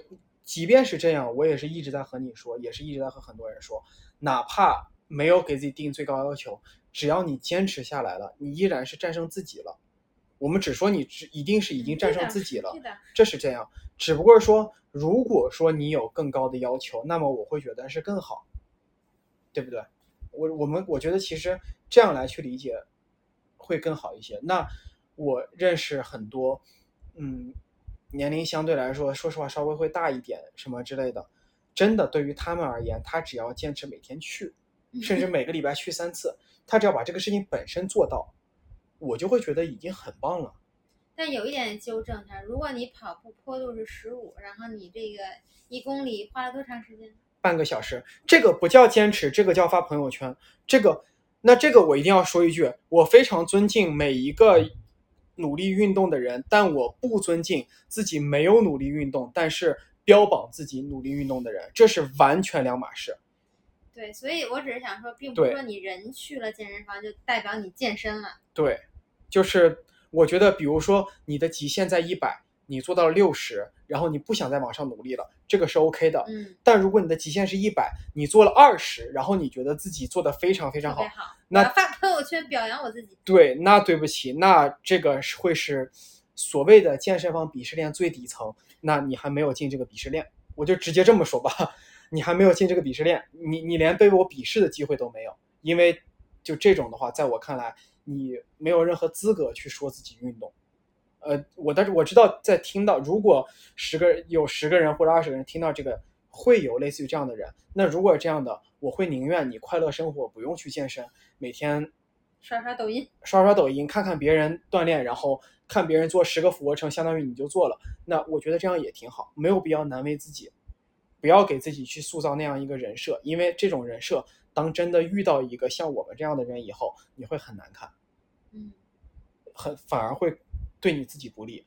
即便是这样，我也是一直在和你说，也是一直在和很多人说，哪怕没有给自己定最高要求，只要你坚持下来了，你依然是战胜自己了。我们只说你只一定是已经战胜自己了，这是这样。只不过说，如果说你有更高的要求，那么我会觉得是更好，对不对？我我们我觉得其实这样来去理解会更好一些。那我认识很多，嗯，年龄相对来说，说实话稍微会大一点什么之类的，真的对于他们而言，他只要坚持每天去，甚至每个礼拜去三次，他只要把这个事情本身做到，我就会觉得已经很棒了。但有一点纠正一下，如果你跑步坡度是十五，然后你这个一公里花了多长时间？半个小时，这个不叫坚持，这个叫发朋友圈。这个，那这个我一定要说一句，我非常尊敬每一个努力运动的人，但我不尊敬自己没有努力运动，但是标榜自己努力运动的人，这是完全两码事。对，所以我只是想说，并不是说你人去了健身房就代表你健身了。对，就是我觉得，比如说你的极限在一百，你做到了六十，然后你不想再往上努力了，这个是 OK 的。嗯，但如果你的极限是一百，你做了二十，然后你觉得自己做的非常非常好，好。那发朋友圈表扬我自己。对，那对不起，那这个是会是所谓的健身房鄙视链最底层，那你还没有进这个鄙视链，我就直接这么说吧，你还没有进这个鄙视链，你你连被我鄙视的机会都没有，因为就这种的话，在我看来，你没有任何资格去说自己运动。呃，我但是我知道，在听到如果十个有十个人或者二十个人听到这个，会有类似于这样的人。那如果这样的，我会宁愿你快乐生活，不用去健身，每天刷刷抖音，刷刷抖音，看看别人锻炼，然后看别人做十个俯卧撑，相当于你就做了。那我觉得这样也挺好，没有必要难为自己，不要给自己去塑造那样一个人设，因为这种人设，当真的遇到一个像我们这样的人以后，你会很难看，嗯，很反而会对你自己不利。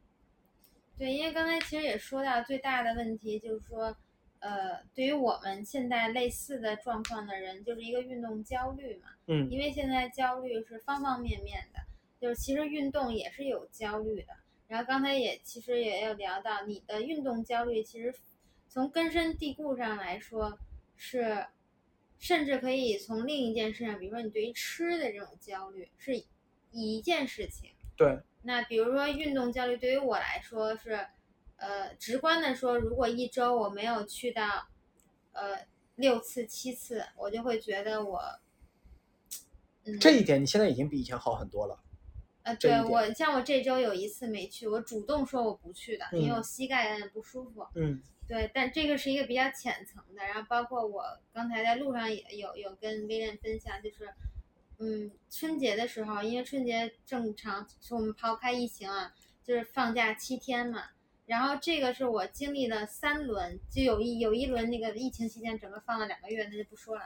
对，因为刚才其实也说到最大的问题就是说，呃，对于我们现在类似的状况的人，就是一个运动焦虑嘛。嗯因为现在焦虑是方方面面的，就是其实运动也是有焦虑的。然后刚才也其实也有聊到，你的运动焦虑其实从根深蒂固上来说是，甚至可以从另一件事上，比如说你对于吃的这种焦虑是一件事情。对，那比如说运动焦虑对于我来说是，呃，直观的说，如果一周我没有去到，呃，六次七次，我就会觉得我，嗯，这一点你现在已经比以前好很多了。呃，对我像我这周有一次没去，我主动说我不去的，因为嗯我膝盖有点不舒服。嗯对，但这个是一个比较浅层的，然后包括我刚才在路上也有有跟威廉分享，就是，嗯，春节的时候，因为春节正常是我们抛开疫情啊，就是放假七天嘛，然后这个是我经历了三轮，就有一有一轮那个疫情期间整个放了两个月，那就不说了。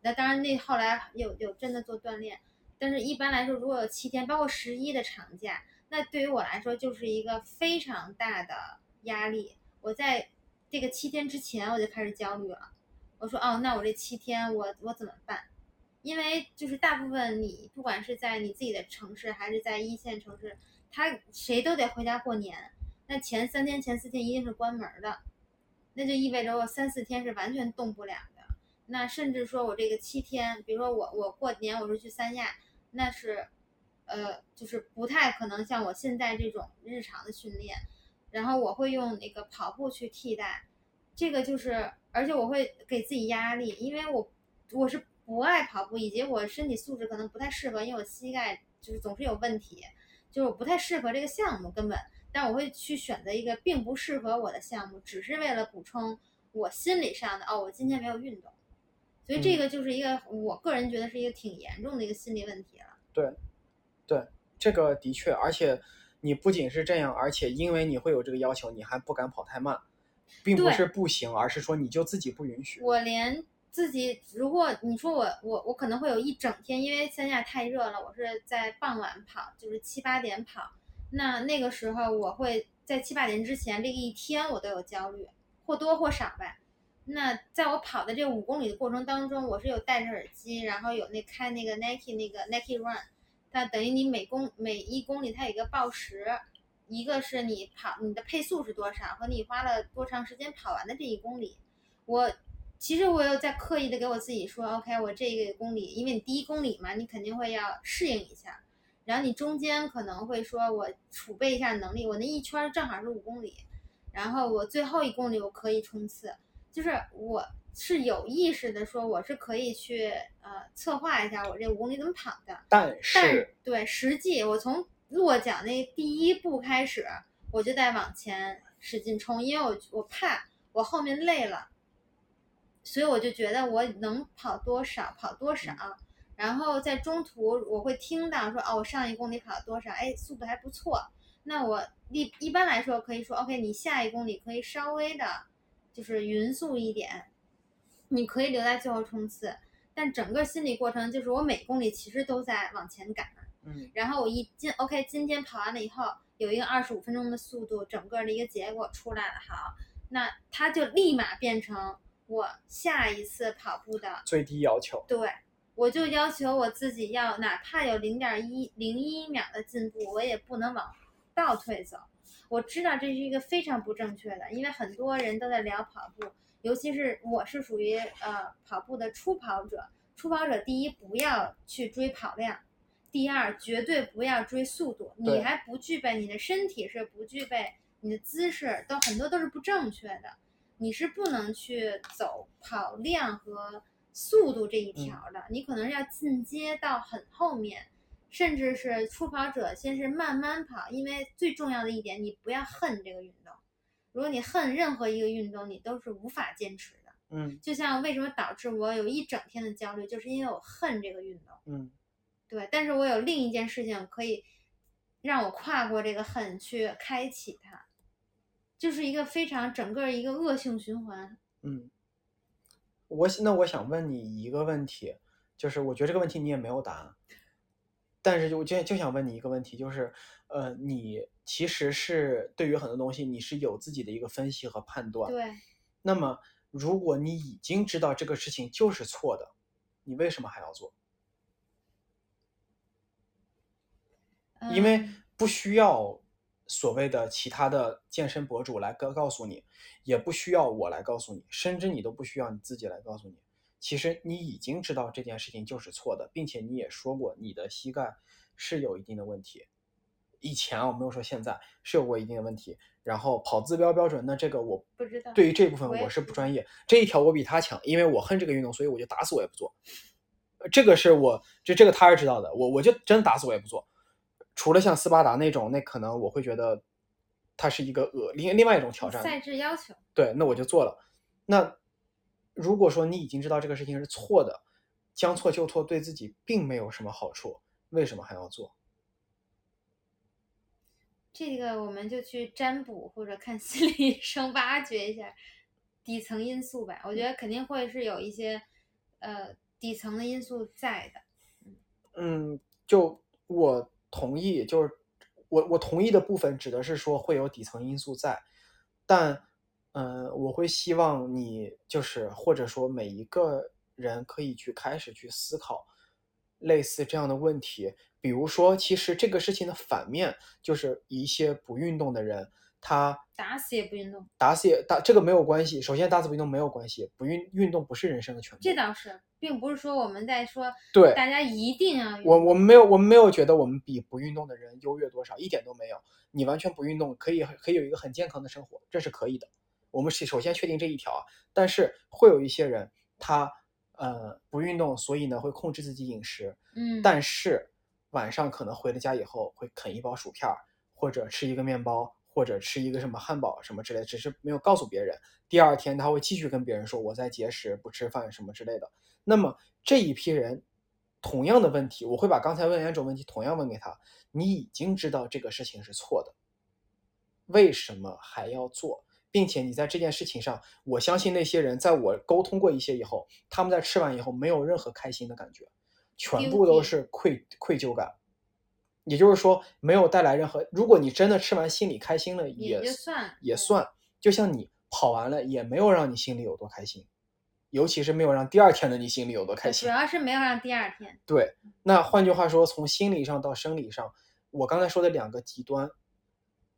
那当然那后来有有真的做锻炼，但是一般来说，如果有七天，包括十一的长假，那对于我来说就是一个非常大的压力。我在这个七天之前我就开始焦虑了，我说哦，那我这七天我我怎么办？因为就是大部分你不管是在你自己的城市还是在一线城市，他谁都得回家过年，那前三天前四天一定是关门的，那就意味着我三四天是完全动不了的。那甚至说我这个七天，比如说我我过年我是去三亚，那是，呃，就是不太可能像我现在这种日常的训练，然后我会用那个跑步去替代，这个就是，而且我会给自己压力，因为我我是不爱跑步，以及我身体素质可能不太适合，因为我膝盖就是总是有问题，就是我不太适合这个项目根本，但我会去选择一个并不适合我的项目，只是为了补充我心理上的哦，我今天没有运动。所以这个就是一个我个人觉得是一个挺严重的一个心理问题了。对，对，这个的确，而且你不仅是这样，而且因为你会有这个要求，你还不敢跑太慢，并不是不行，而是说你就自己不允许。我连自己，如果你说我我我可能会有一整天，因为三亚太热了，我是在傍晚跑，就是七八点跑。那那个时候我会在七八点之前，这个一天我都有焦虑，或多或少吧。那在我跑的这五公里的过程当中，我是有戴着耳机，然后有那开那个 Nike 那个 Nike Run，它等于你每公每一公里它有一个报时，一个是你跑你的配速是多少和你花了多长时间跑完的这一公里。我其实我有在刻意的给我自己说，OK，我这个公里，因为你第一公里嘛，你肯定会要适应一下，然后你中间可能会说我储备一下能力，我那一圈儿正好是五公里，然后我最后一公里我可以冲刺，就是我是有意识的说我是可以去呃策划一下我这五公里怎么跑的，但但是，对实际我从落脚那第一步开始，我就在往前使劲冲，因为我我怕我后面累了，所以我就觉得我能跑多少跑多少。然后在中途我会听到说哦，我上一公里跑了多少，哎，速度还不错。那我一一般来说可以说 OK，你下一公里可以稍微的，就是匀速一点，你可以留在最后冲刺。但整个心理过程就是我每公里其实都在往前赶。嗯然后我一今 OK，今天跑完了以后有一个二十五分钟的速度，整个的一个结果出来了，好，那它就立马变成我下一次跑步的最低要求，对，我就要求我自己要哪怕有零点一零一秒的进步，我也不能往倒退走。我知道这是一个非常不正确的，因为很多人都在聊跑步，尤其是我是属于呃跑步的初跑者。初跑者第一不要去追跑量，第二绝对不要追速度，你还不具备，你的身体是不具备，你的姿势都很多都是不正确的，你是不能去走跑量和速度这一条的，你可能要进阶到很后面，甚至是初跑者先是慢慢跑，因为最重要的一点，你不要恨这个运动。如果你恨任何一个运动，你都是无法坚持的。嗯就像为什么导致我有一整天的焦虑，就是因为我恨这个运动。嗯对，但是我有另一件事情可以让我跨过这个恨，去开启它，就是一个非常整个一个恶性循环。嗯。我那我想问你一个问题，就是我觉得这个问题你也没有答案，但是就我就就想问你一个问题，就是呃，你其实是对于很多东西你是有自己的一个分析和判断，对，那么如果你已经知道这个事情就是错的，你为什么还要做？因为嗯不需要所谓的其他的健身博主来告告诉你，也不需要我来告诉你，甚至你都不需要你自己来告诉你。其实你已经知道这件事情就是错的，并且你也说过你的膝盖是有一定的问题。以前啊，我没有说现在是有过一定的问题。然后跑自标标准，那这个我不知道对于这部分我是不专业，这一条我比他强，因为我恨这个运动，所以我就打死我也不做。呃这个是我就这个他是知道的，我我就真打死我也不做。除了像斯巴达那种，那可能我会觉得它是一个恶另另外一种挑战。赛制要求。对，那我就做了。那如果说你已经知道这个事情是错的，将错就错，对自己并没有什么好处，为什么还要做？这个我们就去占卜或者看 心理医生挖掘一下底层因素吧。我觉得肯定会是有一些呃底层的因素在的。嗯，就我同意，就是我我同意的部分指的是说会有底层因素在，但嗯、我会希望你就是或者说每一个人可以去开始去思考类似这样的问题，比如说，其实这个事情的反面就是一些不运动的人，他打死也不运动，打死也打这个没有关系。首先，打死不运动没有关系，不运运动不是人生的全部。这倒是，并不是说我们在说对大家一定要运我我们没有我们没有觉得我们比不运动的人优越多少，一点都没有。你完全不运动，可以可以有一个很健康的生活，这是可以的。我们是首先确定这一条啊，但是会有一些人他呃不运动，所以呢会控制自己饮食，嗯，但是晚上可能回了家以后会啃一包薯片儿，或者吃一个面包，或者吃一个什么汉堡什么之类，只是没有告诉别人。第二天他会继续跟别人说我在节食，不吃饭什么之类的。那么这一批人，同样的问题，我会把刚才问两种问题同样问给他：你已经知道这个事情是错的，为什么还要做？并且你在这件事情上，我相信那些人在我沟通过一些以后，他们在吃完以后没有任何开心的感觉，全部都是愧愧疚感。也就是说，没有带来任何。如果你真的吃完心里开心了，也算也算。就像你跑完了，也没有让你心里有多开心，尤其是没有让第二天的你心里有多开心。主要是没有让第二天。对，那换句话说，从心理上到生理上，我刚才说的两个极端，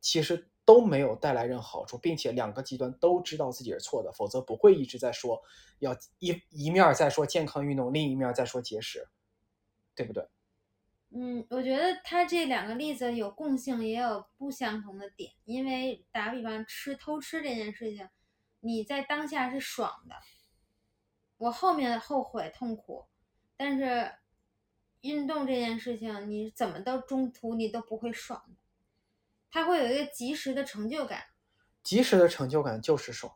其实。都没有带来任何好处，并且两个极端都知道自己是错的，否则不会一直在说要一一面在说健康运动，另一面在说节食，对不对？嗯，我觉得他这两个例子有共性，也有不相同的点。因为打比方，吃偷吃这件事情，你在当下是爽的，我后面后悔痛苦，但是运动这件事情，你怎么到中途你都不会爽的。他会有一个及时的成就感，及时的成就感就是爽，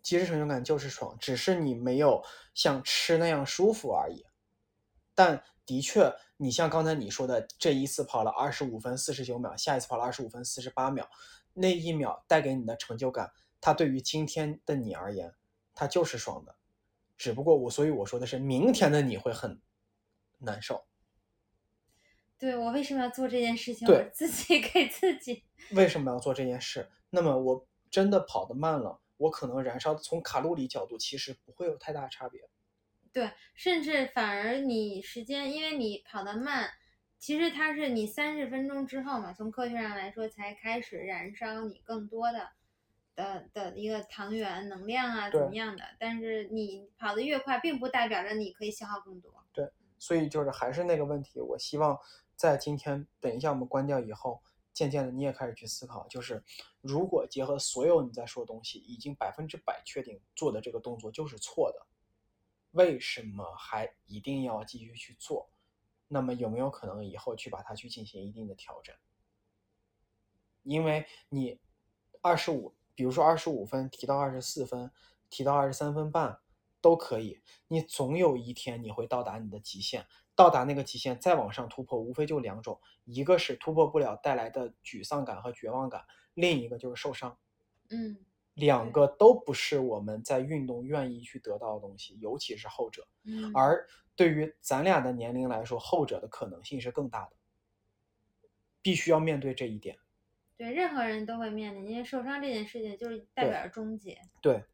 及时成就感就是爽，只是你没有像吃那样舒服而已。但的确，你像刚才你说的，这一次跑了二十五分四十九秒，下一次跑了二十五分四十八秒，那一秒带给你的成就感，它对于今天的你而言，它就是爽的。只不过我，所以我说的是，明天的你会很难受。对我为什么要做这件事情？我自己 给自己。为什么要做这件事？那么我真的跑得慢了，我可能燃烧从卡路里角度其实不会有太大差别。对，甚至反而你时间，因为你跑得慢，其实它是你三十分钟之后嘛，从科学上来说才开始燃烧你更多的的的一个糖原能量啊，怎么样的？但是你跑得越快，并不代表着你可以消耗更多。对，所以就是还是那个问题，我希望。在今天，等一下我们关掉以后，渐渐的你也开始去思考，就是如果结合所有你在说的东西，已经百分之百确定做的这个动作就是错的，为什么还一定要继续去做？那么有没有可能以后去把它去进行一定的调整？因为你二十五，比如说二十五分提到二十四分，提到二十三分半都可以，你总有一天你会到达你的极限。到达那个极限，再往上突破，无非就两种，一个是突破不了带来的沮丧感和绝望感，另一个就是受伤。嗯，两个都不是我们在运动愿意去得到的东西，尤其是后者。嗯，而对于咱俩的年龄来说，后者的可能性是更大的，必须要面对这一点。对，任何人都会面临，因为受伤这件事情就是代表着终结。对，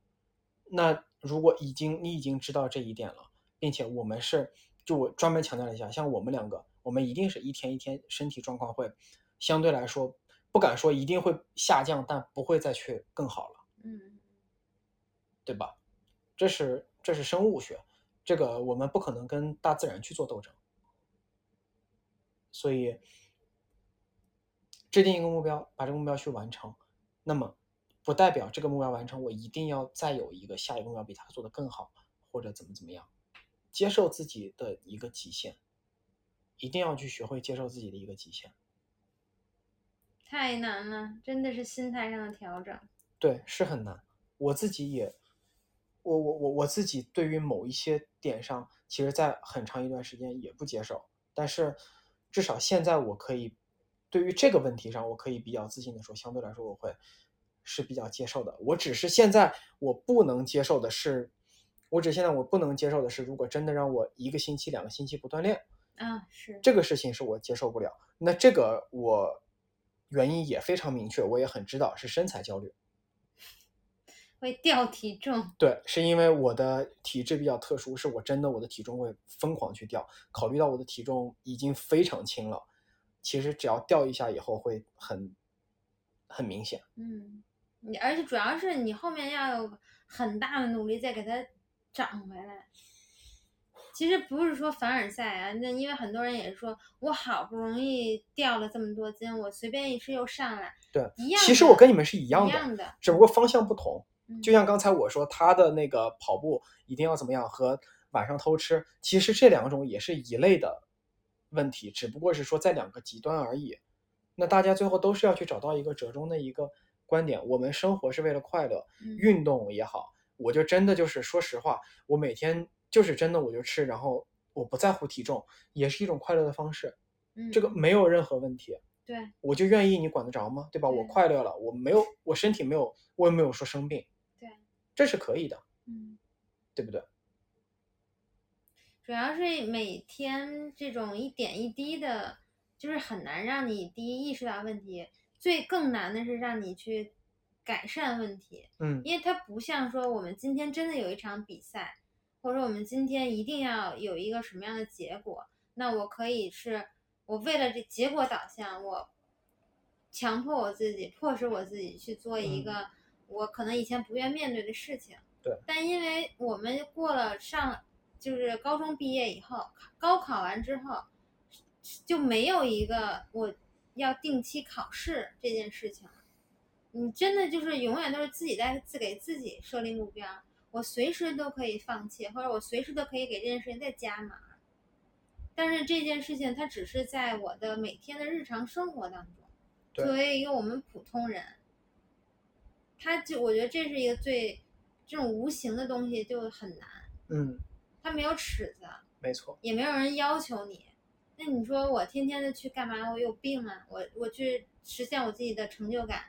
那如果已经你已经知道这一点了，并且我们是。就我专门强调了一下，像我们两个，我们一定是一天一天身体状况会相对来说不敢说一定会下降，但不会再去更好了，嗯，对吧？这是这是生物学，这个我们不可能跟大自然去做斗争，所以制定一个目标，把这个目标去完成，那么不代表这个目标完成，我一定要再有一个下一个目标比他做的更好，或者怎么怎么样。接受自己的一个极限，一定要去学会接受自己的一个极限。太难了，真的是心态上的调整。对，是很难。我自己也，我我我我自己对于某一些点上，其实在很长一段时间也不接受。但是至少现在我可以，对于这个问题上，我可以比较自信的说，相对来说我会是比较接受的。我只是现在我不能接受的是。我只现在我不能接受的是，如果真的让我一个星期、两个星期不锻炼，啊，是这个事情是我接受不了。那这个我原因也非常明确，我也很知道是身材焦虑，会掉体重。对，是因为我的体质比较特殊，是我真的我的体重会疯狂去掉。考虑到我的体重已经非常轻了，其实只要掉一下以后会很很明显。嗯，你而且主要是你后面要有很大的努力再给它。长回来，其实不是说凡尔赛啊，那因为很多人也说，我好不容易掉了这么多斤，我随便一吃又上来，对，一样。其实我跟你们是一样的，只不过方向不同。就像刚才我说，他的那个跑步一定要怎么样，和晚上偷吃，其实这两种也是一类的问题，只不过是说在两个极端而已。那大家最后都是要去找到一个折中的一个观点。我们生活是为了快乐，嗯运动也好，我就真的就是说实话，我每天就是真的我就吃，然后我不在乎体重，也是一种快乐的方式。嗯，这个没有任何问题，对我就愿意，你管得着吗？对吧？我快乐了，我没有，我身体没有，我也没有说生病，对，这是可以的，嗯。对不对？主要是每天这种一点一滴的，就是很难让你第一意识到问题，最更难的是让你去改善问题，嗯因为它不像说我们今天真的有一场比赛，或者说我们今天一定要有一个什么样的结果，那我可以是我为了这结果导向，我强迫我自己，迫使我自己去做一嗯个我可能以前不愿面对的事情。对但因为我们过了上就是高中毕业以后，高考完之后就没有一个我要定期考试这件事情了。你真的就是永远都是自己在自给自己设立目标，我随时都可以放弃，或者我随时都可以给这件事情再加码。但是这件事情它只是在我的每天的日常生活当中，作为一个我们普通人，他就我觉得这是一个最这种无形的东西就很难，嗯，他没有尺子，没错，也没有人要求你。那你说我天天的去干嘛？我有病啊！我我去实现我自己的成就感，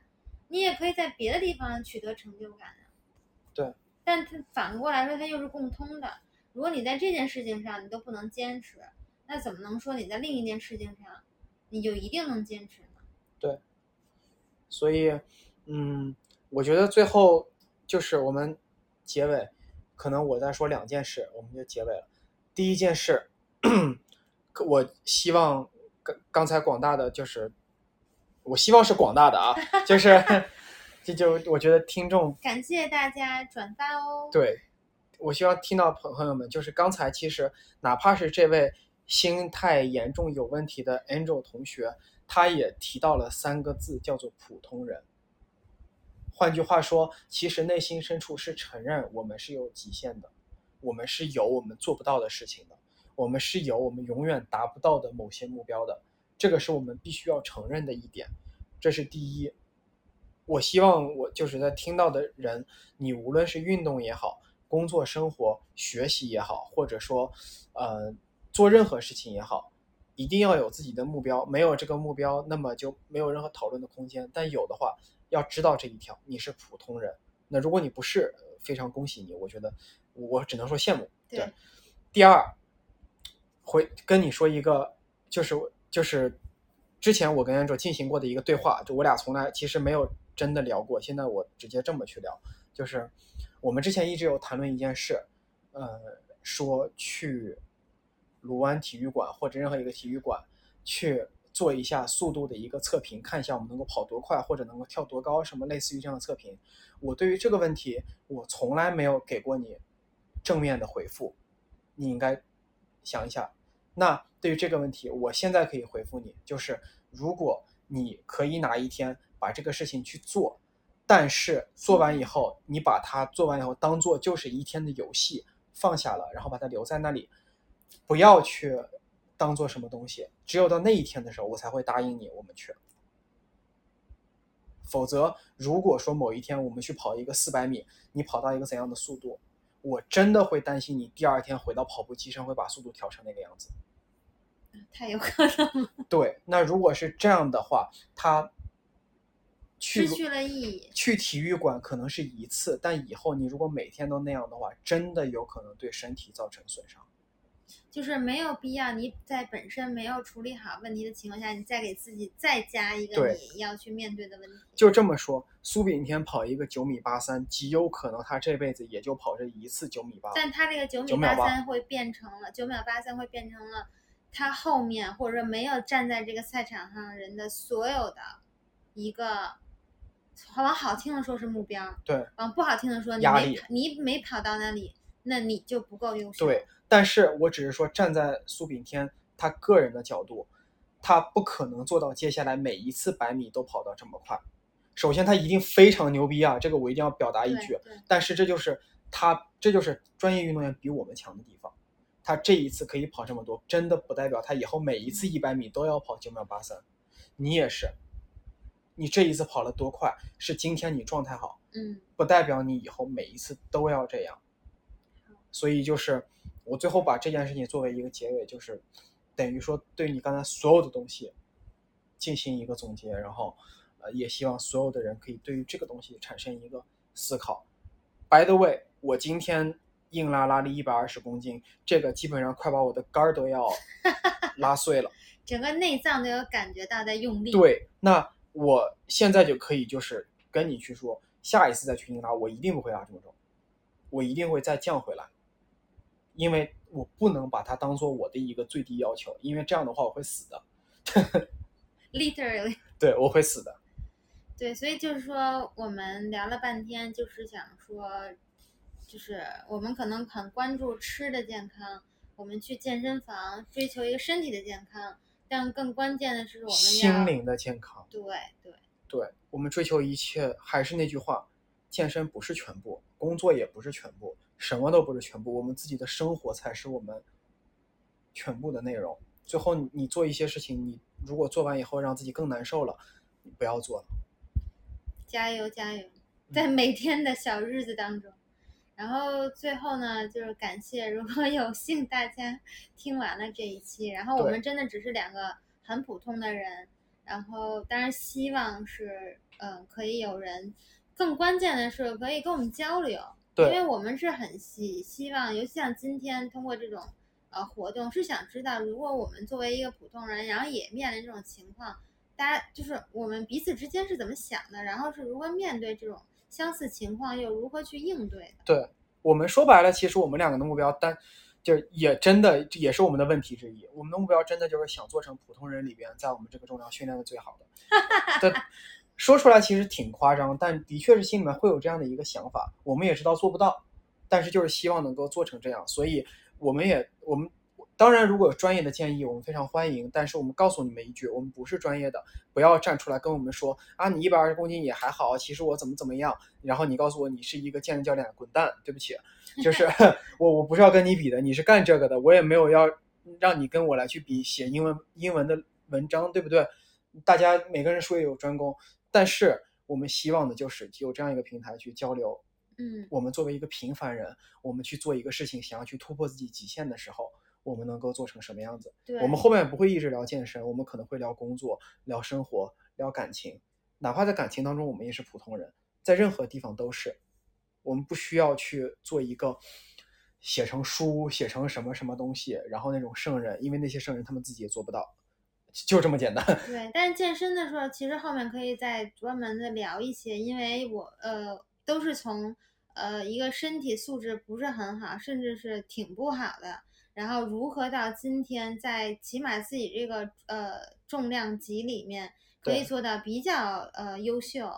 你也可以在别的地方取得成就感啊。对。但它反过来说，它又是共通的。如果你在这件事情上你都不能坚持，那怎么能说你在另一件事情上你就一定能坚持呢？对所以，嗯，我觉得最后就是我们结尾，可能我再说两件事，我们就结尾了。第一件事，可我希望刚刚才广大的就是，我希望是广大的啊，就是 这就我觉得听众感谢大家转发哦。对，我希望听到朋朋友们，就是刚才其实哪怕是这位心态严重有问题的 Angel 同学，他也提到了三个字，叫做普通人。换句话说，其实内心深处是承认我们是有极限的，我们是有我们做不到的事情的，我们是有我们永远达不到的某些目标的，这个是我们必须要承认的一点，这是第一。我希望我就是在听到的人，你无论是运动也好，工作、生活、学习也好，或者说，呃，做任何事情也好，一定要有自己的目标。没有这个目标，那么就没有任何讨论的空间。但有的话，要知道这一条，你是普通人。那如果你不是，呃非常恭喜你，我觉得我只能说羡慕。对第二，会跟你说一个，就是就是之前我跟 Angel 进行过的一个对话，就我俩从来其实没有真的聊过，现在我直接这么去聊，就是我们之前一直有谈论一件事，呃，说去卢湾体育馆或者任何一个体育馆去做一下速度的一个测评，看一下我们能够跑多快或者能够跳多高，什么类似于这样的测评。我对于这个问题，我从来没有给过你正面的回复，你应该想一下。那对于这个问题，我现在可以回复你，就是如果你可以哪一天把这个事情去做，但是做完以后，你把它做完以后当做就是一天的游戏放下了，然后把它留在那里，不要去当做什么东西。只有到那一天的时候，我才会答应你，我们去。否则，如果说某一天我们去跑一个四百米，你跑到一个怎样的速度，我真的会担心你第二天回到跑步机上会把速度调成那个样子。太有可能了，对，那如果是这样的话，他去失去了意义。去体育馆可能是一次，但以后你如果每天都那样的话，真的有可能对身体造成损伤。就是没有必要你在本身没有处理好问题的情况下，你再给自己再加一个你要去面对的问题。就这么说，苏炳添跑一个九米八三，极有可能他这辈子也就跑这一次九米八。但他这个九米9秒八八三会变成了九秒八三会变成了他后面或者说没有站在这个赛场上的人的所有的一个，往好听的说是目标，对往不好听的说你没压力你没跑到那里，那你就不够优秀。对，但是我只是说站在苏炳添他个人的角度，他不可能做到接下来每一次百米都跑到这么快。首先，他一定非常牛逼啊，这个我一定要表达一句。但是这就是他，这就是专业运动员比我们强的地方。他这一次可以跑这么多，真的不代表他以后每一次一百米都要跑九秒八三。你也是，你这一次跑了多快，是今天你状态好，嗯不代表你以后每一次都要这样。所以就是我最后把这件事情作为一个结尾，就是等于说对你刚才所有的东西进行一个总结，然后呃也希望所有的人可以对于这个东西产生一个思考。By the way，我今天硬拉拉力一百二十公斤，这个基本上快把我的肝儿都要 拉碎了。整个内脏都有感觉到在用力。，对，那我现在就可以就是跟你去说，下一次再去硬拉，我一定不会拉这么重，我一定会再降回来，因为我不能把它当做我的一个最低要求，因为这样的话我会死的，literally。对，我会死的。对，所以就是说，我们聊了半天，就是想说，就是我们可能很关注吃的健康，我们去健身房追求一个身体的健康，但更关键的是我们要心灵的健康，对对对我们追求一切，还是那句话，健身不是全部，工作也不是全部，什么都不是全部，我们自己的生活才是我们全部的内容。最后你，你做一些事情，你如果做完以后让自己更难受了，你不要做了。加油加油，在每天的小日子当中。然后最后呢，就是感谢，如果有幸大家听完了这一期，然后我们真的只是两个很普通的人，然后当然希望是，嗯、可以有人，更关键的是可以跟我们交流，因为我们是很希希望，尤其像今天通过这种呃活动，是想知道，如果我们作为一个普通人，然后也面临这种情况，大家就是我们彼此之间是怎么想的，然后是如何面对这种相似情况，又如何去应对的。对我们说白了，其实我们两个的目标，单就是也真的也是我们的问题之一。我们的目标真的就是想做成普通人里边，在我们这个重量训练的最好的。对，说出来其实挺夸张，但的确是心里面会有这样的一个想法。我们也知道做不到，但是就是希望能够做成这样。所以我们也我们当然如果有专业的建议，我们非常欢迎。但是我们告诉你们一句，我们不是专业的，不要站出来跟我们说啊，你一百二十公斤也还好，其实我怎么怎么样。然后你告诉我你是一个健身教练，滚蛋！对不起，就是我我不是要跟你比的，你是干这个的，我也没有要让你跟我来去比写英文英文的文章，对不对？大家每个人术业有专攻，但是我们希望的就是有这样一个平台去交流。嗯，我们作为一个平凡人，我们去做一个事情，想要去突破自己极限的时候，我们能够做成什么样子？对，我们后面不会一直聊健身，我们可能会聊工作、聊生活、聊感情，哪怕在感情当中，我们也是普通人，在任何地方都是。我们不需要去做一个写成书、写成什么什么东西，然后那种圣人，因为那些圣人他们自己也做不到，就这么简单。对，但是健身的时候，其实后面可以再专门的聊一些，因为我呃都是从呃一个身体素质不是很好，甚至是挺不好的，然后如何到今天在起码自己这个呃重量级里面可以做到比较呃优秀，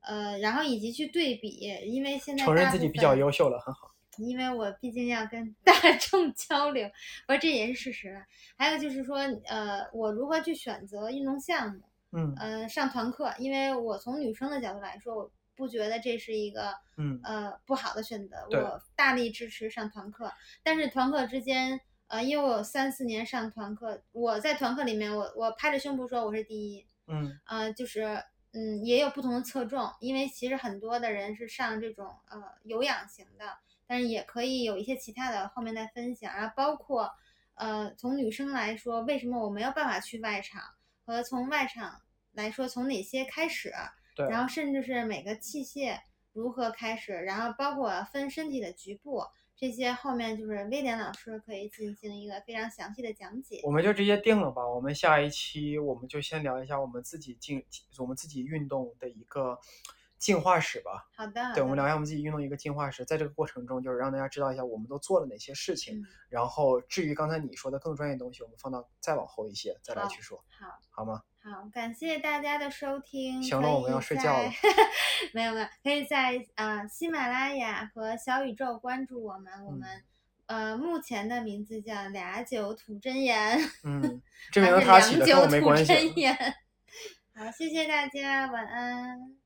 呃，然后以及去对比，因为现在承认自己比较优秀了，很好。因为我毕竟要跟大众 交流，不是这也是事实了。还有就是说，呃，我如何去选择运动项目？嗯呃，上团课，因为我从女生的角度来说，我不觉得这是一个嗯呃不好的选择。对我大力支持上团课，但是团课之间，呃，因为我有三四年上团课，我在团课里面，我我拍着胸脯说我是第一，嗯呃，就是嗯，也有不同的侧重，因为其实很多的人是上这种呃有氧型的，但是也可以有一些其他的后面再分享，然后包括呃从女生来说，为什么我没有办法去外场，和从外场来说从哪些开始，对。然后甚至是每个器械如何开始，然后包括分身体的局部。这些后面就是威廉老师可以进行一个非常详细的讲解。我们就直接定了吧。我们下一期我们就先聊一下我们自己进我们自己运动的一个进化史吧。好的，好对，我们聊一下我们自己运动一个进化史，在这个过程中，就是让大家知道一下我们都做了哪些事情。嗯，然后，至于刚才你说的更专业的东西，我们放到再往后一些再来去说，好。好吗？好，感谢大家的收听。行了我们要睡觉了 没有没有，可以在呃喜马拉雅和小宇宙关注我们。我嗯们、呃目前的名字叫俩酒吐真言，嗯，这名字他起的，跟良酒吐我没关系。真言。好，谢谢大家，晚安。